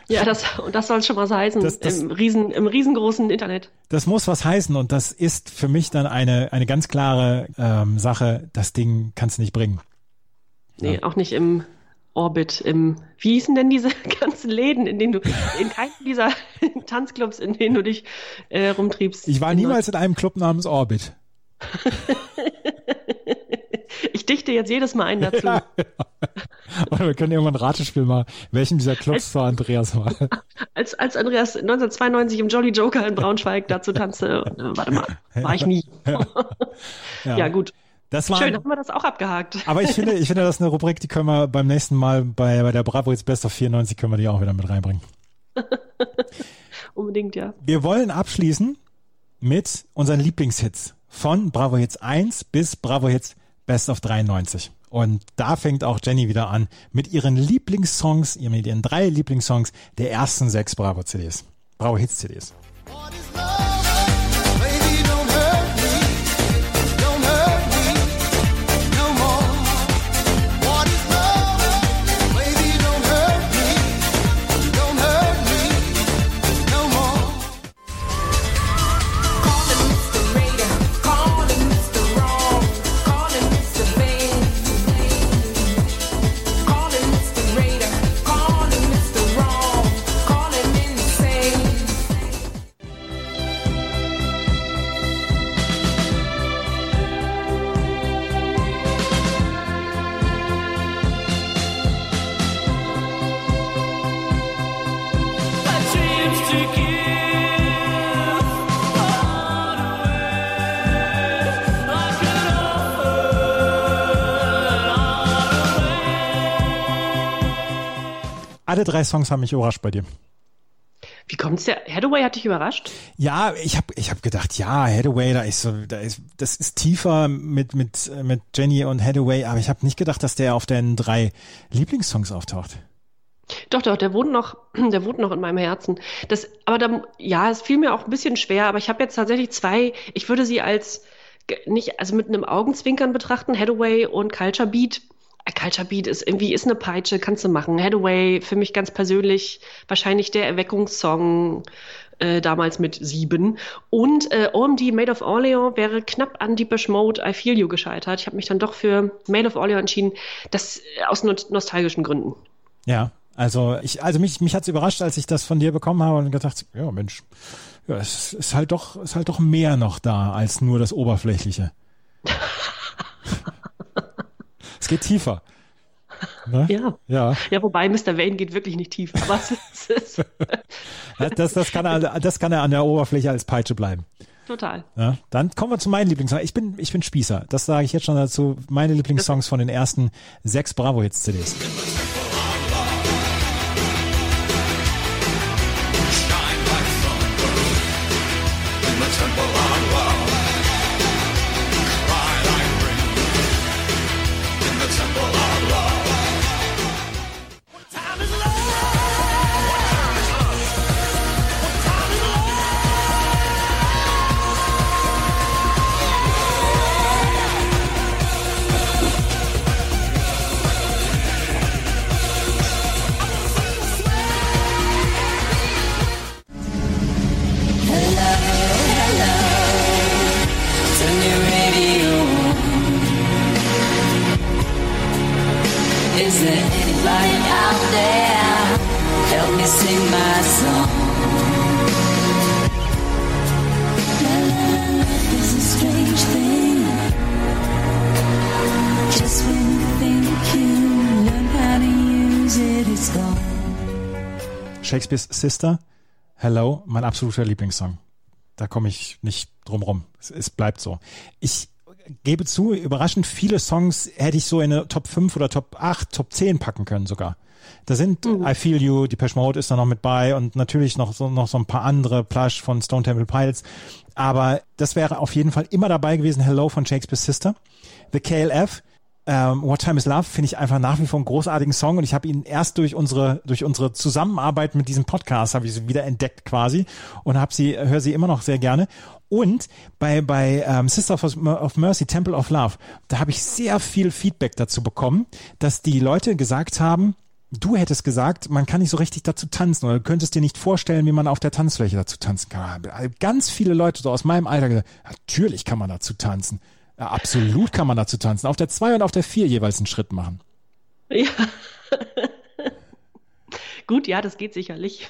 Ja, das, und das soll schon so heißen Das- das- im, riesen, im riesengroßen Internet. Das muss was heißen und das ist für mich dann eine eine ganz klare ähm, Sache. Das Ding kannst du nicht bringen. Nee, auch nicht im Orbit, im, wie hießen denn diese ganzen Läden, in denen du, in keinem dieser Tanzclubs, in denen du dich äh, rumtriebst. Ich war In- niemals in einem Club namens Orbit. Ich dichte jetzt jedes Mal ein dazu. Oder wir können irgendwann ein Ratespiel machen, welchen dieser Clubs war Andreas war. Als, als Andreas 1992 im Jolly Joker in Braunschweig dazu tanzte, äh, warte mal, war ich nie. Ja, gut. Das war Schön, haben wir das auch abgehakt. Aber ich finde, ich finde, das ist eine Rubrik, die können wir beim nächsten Mal bei, bei der Bravo Hits Best of 94 können wir die auch wieder mit reinbringen. Unbedingt, ja. Wir wollen abschließen mit unseren Lieblingshits von Bravo Hits 1 bis Bravo Hits Best of 93. Und da fängt auch Jenny wieder an mit ihren Lieblingssongs, mit ihren drei Lieblingssongs der ersten sechs Bravo CDs. Bravo Hits CDs. Alle drei Songs haben mich überrascht bei dir. Wie kommt's der? Hathaway hat dich überrascht? Ja, ich habe ich hab gedacht, ja, Hathaway, da ist so, da ist, das ist tiefer mit mit mit Jenny und Hathaway, aber ich habe nicht gedacht, dass der auf den drei Lieblingssongs auftaucht. Doch, doch, der wohnt noch, der wohnt noch in meinem Herzen. Das, aber da, ja, es fiel mir auch ein bisschen schwer, aber ich habe jetzt tatsächlich zwei, ich würde sie als nicht, also mit einem Augenzwinkern betrachten, Hathaway und Culture Beat. Culture Beat ist irgendwie, ist eine Peitsche, kannst du machen. Hathaway, für mich ganz persönlich, wahrscheinlich der Erweckungssong äh, damals mit sieben. Und äh, OMD Made of Orleans wäre knapp an Deepish Mode I Feel You gescheitert. Ich habe mich dann doch für Made of Orleans entschieden, das äh, aus no nostalgischen Gründen. Ja, also ich, also mich mich hat's überrascht, als ich das von dir bekommen habe und gedacht, ja Mensch, ja, es ist halt doch, ist halt doch mehr noch da als nur das Oberflächliche. es geht tiefer. Ne? Ja. Ja, Ja, wobei Mr. Wayne geht wirklich nicht tief. Aber es ist, das, das, kann er, das kann er an der Oberfläche als Peitsche bleiben. total. Ja, dann kommen wir zu meinen Lieblingssongs. Ich bin, ich bin Spießer. Das sage ich jetzt schon dazu. Meine Lieblingssongs von den ersten sechs Bravo Shakespeare's Sister, Hello, mein absoluter Lieblingssong. Da komme ich nicht drum rum. Es, es bleibt so. Ich gebe zu, überraschend viele Songs hätte ich so in eine Top 5 oder Top 8, Top 10 packen können sogar. Da sind I Feel You, Depeche Mode ist da noch mit bei und natürlich noch so, noch so ein paar andere, Plush von Stone Temple Pilots. Aber das wäre auf jeden Fall immer dabei gewesen, Hello von Shakespeare's Sister. The KLF, ähm, What Time is Love finde ich einfach nach wie vor einen großartigen Song und ich habe ihn erst durch unsere durch unsere Zusammenarbeit mit diesem Podcast habe ich sie wieder entdeckt quasi und habe sie höre sie immer noch sehr gerne und bei bei ähm, Sister of, Mercy Temple of Love da habe ich sehr viel Feedback dazu bekommen, dass die Leute gesagt haben Du hättest gesagt, man kann nicht so richtig dazu tanzen oder du könntest dir nicht vorstellen, wie man auf der Tanzfläche dazu tanzen kann. Ganz viele Leute so aus meinem Alter gesagt, natürlich kann man dazu tanzen. Ja, absolut kann man dazu tanzen. Auf der 2 und auf der 4 jeweils einen Schritt machen. Ja. Gut, ja, das geht sicherlich.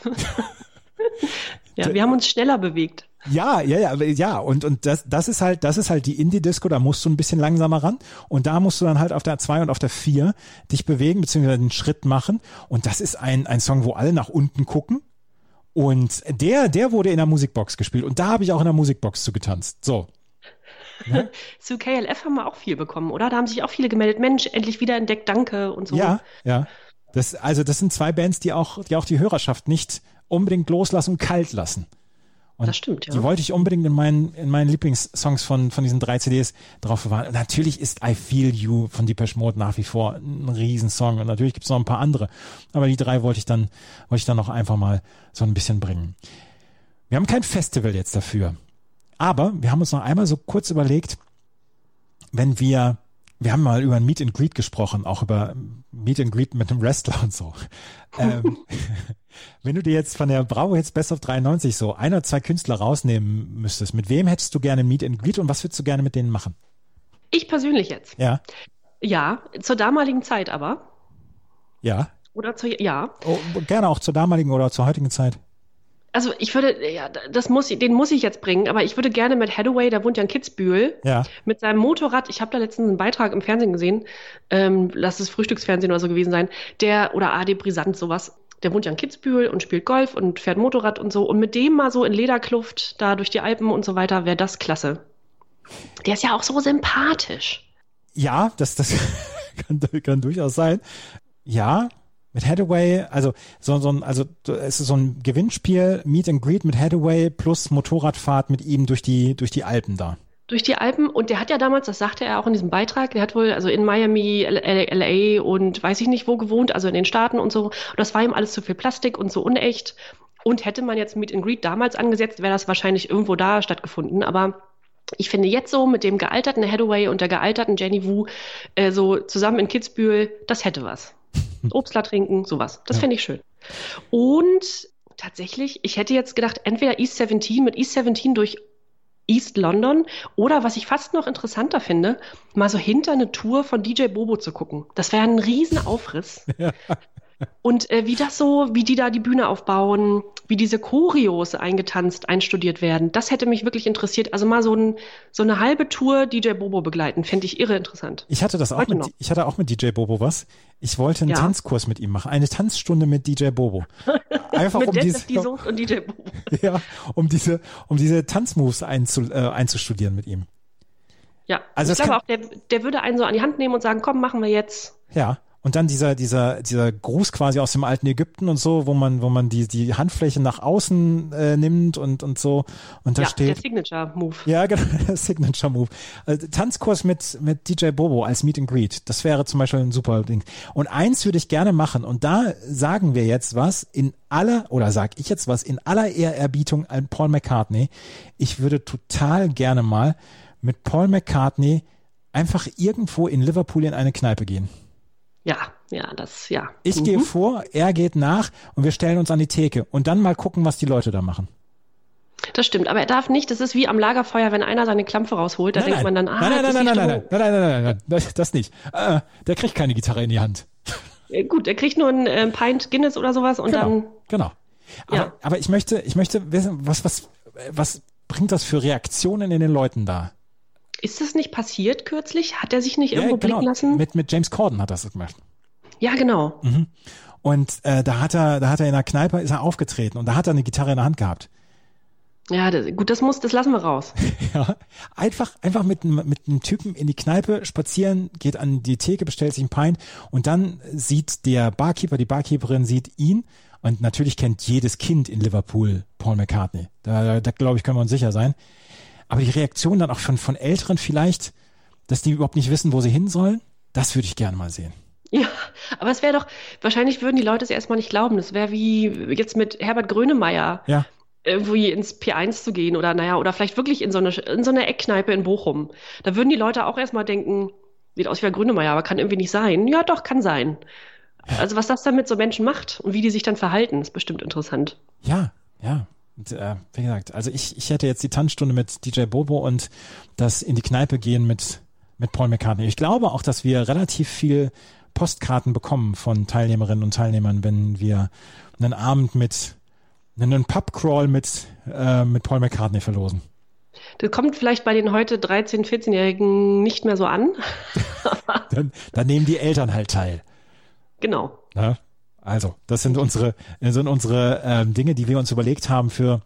ja, wir haben uns schneller bewegt. Ja, ja, ja, ja, und, und das, das ist halt, das ist halt die Indie-Disco, da musst du ein bisschen langsamer ran. Und da musst du dann halt auf der 2 und auf der 4 dich bewegen, beziehungsweise einen Schritt machen. Und das ist ein, ein Song, wo alle nach unten gucken. Und der, der wurde in der Musikbox gespielt. Und da habe ich auch in der Musikbox zu getanzt. So. Zu KLF haben wir auch viel bekommen, oder? Da haben sich auch viele gemeldet. Mensch, endlich wieder entdeckt, danke und so. Ja, ja. Das, also das sind zwei Bands, die auch, die auch die Hörerschaft nicht unbedingt loslassen und kalt lassen. Und Das stimmt, ja. Die wollte ich unbedingt in meinen, in meinen Lieblingssongs von, von diesen drei CDs drauf bewahren. Und natürlich ist I Feel You von Depeche Mode nach wie vor ein Riesensong. Und natürlich gibt es noch ein paar andere. Aber die drei wollte ich dann, wollte ich dann noch einfach mal so ein bisschen bringen. Wir haben kein Festival jetzt dafür. Aber wir haben uns noch einmal so kurz überlegt, wenn wir, wir haben mal über ein Meet and Greet gesprochen, auch über Meet and Greet mit einem Wrestler und so. ähm, wenn du dir jetzt von der Bravo Hits Best of 93 so ein oder zwei Künstler rausnehmen müsstest, mit wem hättest du gerne Meet and Greet und was würdest du gerne mit denen machen? Ich persönlich jetzt. Ja, Ja, zur damaligen Zeit aber. ja. Oder zur, ja. Oh, gerne auch zur damaligen oder zur heutigen Zeit. Also ich würde, ja, das muss den muss ich jetzt bringen, aber ich würde gerne mit Hathaway, der wohnt ja in Kitzbühel, Ja. mit seinem Motorrad, ich habe da letztens einen Beitrag im Fernsehen gesehen, ähm, lass es Frühstücksfernsehen oder so gewesen sein, der, oder AD Brisant, sowas, der wohnt ja in Kitzbühel und spielt Golf und fährt Motorrad und so und mit dem mal so in Lederkluft da durch die Alpen und so weiter, wäre das klasse. Der ist ja auch so sympathisch. Ja, das, das kann, kann durchaus sein. Ja, mit Hathaway, also so, so ein, also es ist so ein Gewinnspiel, Meet and Greet mit Hathaway plus Motorradfahrt mit ihm durch die, durch die Alpen da. durch die Alpen und der hat ja damals, das sagte er auch in diesem Beitrag, der hat wohl also in Miami, LA und weiß ich nicht wo gewohnt, also in den Staaten und so. Und das war ihm alles zu viel Plastik und so unecht. Und hätte man jetzt Meet and Greet damals angesetzt, wäre das wahrscheinlich irgendwo da stattgefunden. Aber ich finde jetzt so mit dem gealterten Hathaway und der gealterten Jenny Wu äh, so zusammen in Kitzbühel, das hätte was. Obstler trinken, sowas. Das Ja. fände ich schön. Und tatsächlich, ich hätte jetzt gedacht, entweder East 17 mit East 17 durch East London oder was ich fast noch interessanter finde, mal so hinter eine Tour von DJ Bobo zu gucken. Das wäre ein Riesenaufriss. Und äh, wie das so, wie die da die Bühne aufbauen, wie diese Choreos eingetanzt, einstudiert werden, das hätte mich wirklich interessiert. Also mal so, ein, so eine halbe Tour DJ Bobo begleiten, fände ich irre interessant. Ich hatte das auch Heute mit, noch. ich hatte auch mit DJ Bobo was. Ich wollte einen Ja. Tanzkurs mit ihm machen, eine Tanzstunde mit DJ Bobo. Einfach um diese, und DJ Bobo. ja, um diese, um diese Tanzmoves einzu, äh, einzustudieren mit ihm. Ja, Also ich glaube auch, der, der würde einen so an die Hand nehmen und sagen, komm, machen wir jetzt. Ja. Und dann dieser, dieser, dieser Gruß quasi aus dem alten Ägypten und so, wo man, wo man die, die Handfläche nach außen äh, nimmt und, und so. Und da ja, der steht. Signature Move. Ja, genau, der Signature Move. Also, Tanzkurs mit, mit DJ Bobo als Meet and Greet. Das wäre zum Beispiel ein super Ding. Und eins würde ich gerne machen. Und da sagen wir jetzt was in aller, oder sag ich jetzt was, in aller Ehrerbietung an Paul McCartney. Ich würde total gerne mal mit Paul McCartney einfach irgendwo in Liverpool in eine Kneipe gehen. Ja, ja, das, ja. Ich Mhm. gehe vor, er geht nach und wir stellen uns an die Theke und dann mal gucken, was die Leute da machen. Das stimmt, aber er darf nicht, das ist wie am Lagerfeuer, wenn einer seine Klampfe rausholt, da Nein, denkt nein. man dann, ah, nein, nein, nein, nein, nein, nein, nein, nein, nein, nein, nein, das, nicht. Äh, der kriegt keine Gitarre in die Hand. Äh, Gut, er kriegt nur ein äh, Pint Guinness oder sowas und dann. Genau, genau. Aber, Ja. aber ich möchte, ich möchte wissen, was, was, was bringt das für Reaktionen in den Leuten da? Ist das nicht passiert kürzlich? Hat er sich nicht irgendwo genau. blicken lassen? Mit, mit James Corden hat das gemacht. ja, genau. Und äh, da hat er, da hat er in der Kneipe ist er aufgetreten und da hat er eine Gitarre in der Hand gehabt. Ja, das, gut, das muss, das lassen wir raus. Ja, einfach, einfach mit, einem- mit einem Typen in die Kneipe spazieren, geht an die Theke, bestellt sich ein Pint und dann sieht der Barkeeper, die Barkeeperin sieht ihn und natürlich kennt jedes Kind in Liverpool Paul McCartney. Da, da, da glaube ich, können wir uns sicher sein. Aber die Reaktion dann auch von, von Älteren vielleicht, dass die überhaupt nicht wissen, wo sie hin sollen, das würde ich gerne mal sehen. Ja, aber es wäre doch, wahrscheinlich würden die Leute es erstmal nicht glauben. Das wäre wie jetzt mit Herbert Grönemeyer Ja, irgendwie ins P1 zu gehen oder naja, oder vielleicht wirklich in so eine, in so eine Eckkneipe in Bochum. Da würden die Leute auch erstmal denken, sieht aus wie Herr Grönemeyer, aber kann irgendwie nicht sein. Ja, doch, kann sein. Also was das dann mit so Menschen macht und wie die sich dann verhalten, ist bestimmt interessant. Ja, ja. Und, äh, wie gesagt, also ich, ich hätte jetzt die Tanzstunde mit DJ Bobo und das in die Kneipe gehen mit, mit Paul McCartney. Ich glaube auch, dass wir relativ viel Postkarten bekommen von Teilnehmerinnen und Teilnehmern, wenn wir einen Abend mit, einen Pubcrawl mit, äh, mit Paul McCartney verlosen. Das kommt vielleicht bei den heute 13-, 14-Jährigen nicht mehr so an. Dann, dann nehmen die Eltern halt teil. Genau. Ne? Also, das sind unsere, sind unsere ähm, Dinge, die wir uns überlegt haben für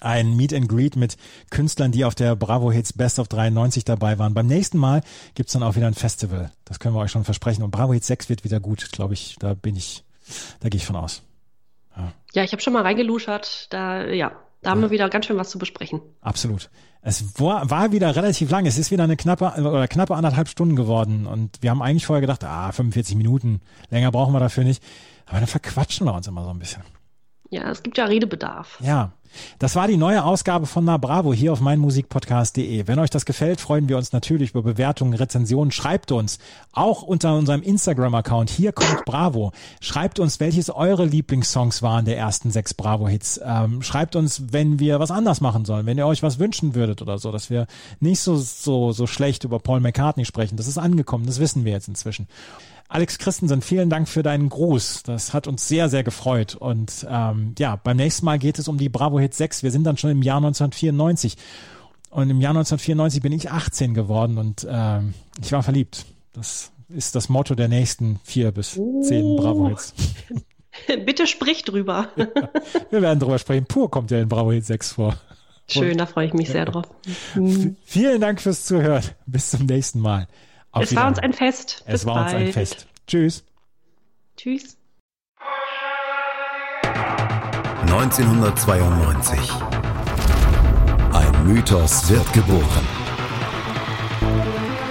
ein Meet and Greet mit Künstlern, die auf der Bravo Hits Best of 93 dabei waren. Beim nächsten Mal gibt's dann auch wieder ein Festival. Das können wir euch schon versprechen. Und Bravo Hits 6 wird wieder gut, glaube ich. Da bin ich, da gehe ich von aus. Ja, ich habe schon mal reingeluschert. Da, ja, da haben wir wieder ganz schön was zu besprechen. Absolut. Es war, war wieder relativ lang. Es ist wieder eine knappe oder knappe anderthalb Stunden geworden. Und wir haben eigentlich vorher gedacht, ah, 45 Minuten. Länger brauchen wir dafür nicht. Aber dann verquatschen wir uns immer so ein bisschen. Ja, es gibt ja Redebedarf. Ja, das war die neue Ausgabe von Na Bravo hier auf meinmusikpodcast.de. Wenn euch das gefällt, freuen wir uns natürlich über Bewertungen, Rezensionen. Schreibt uns auch unter unserem Instagram-Account. Hier kommt Bravo. Schreibt uns, welches eure Lieblingssongs waren der ersten sechs Bravo-Hits. Ähm, schreibt uns, wenn wir was anders machen sollen, wenn ihr euch was wünschen würdet oder so, dass wir nicht so, so, so schlecht über Paul McCartney sprechen. Das ist angekommen, das wissen wir jetzt inzwischen. Alex Christensen, vielen Dank für deinen Gruß. Das hat uns sehr, sehr gefreut. Und ähm, ja, beim nächsten Mal geht es um die Bravo Hit 6. Wir sind dann schon im Jahr 1994. Und im Jahr 1994 bin ich 18 geworden und ähm, ich war verliebt. Das ist das Motto der nächsten vier bis zehn Bravo Hits. Bitte sprich drüber. Wir werden drüber sprechen. Pur kommt ja in Bravo Hit 6 vor. Schön, da freue ich mich sehr drauf. Vielen Dank fürs Zuhören. Bis zum nächsten Mal. Auf Es war uns ein Fest. Es Bis war uns ein bald. Fest. Tschüss. Tschüss. 1992. Ein Mythos wird geboren.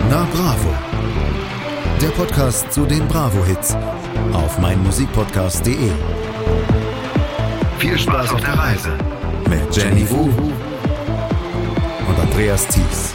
Na Bravo. Der Podcast zu den Bravo-Hits auf meinmusikpodcast.de. Viel Spaß auf der Reise mit Jenny Wu und Andreas Thies.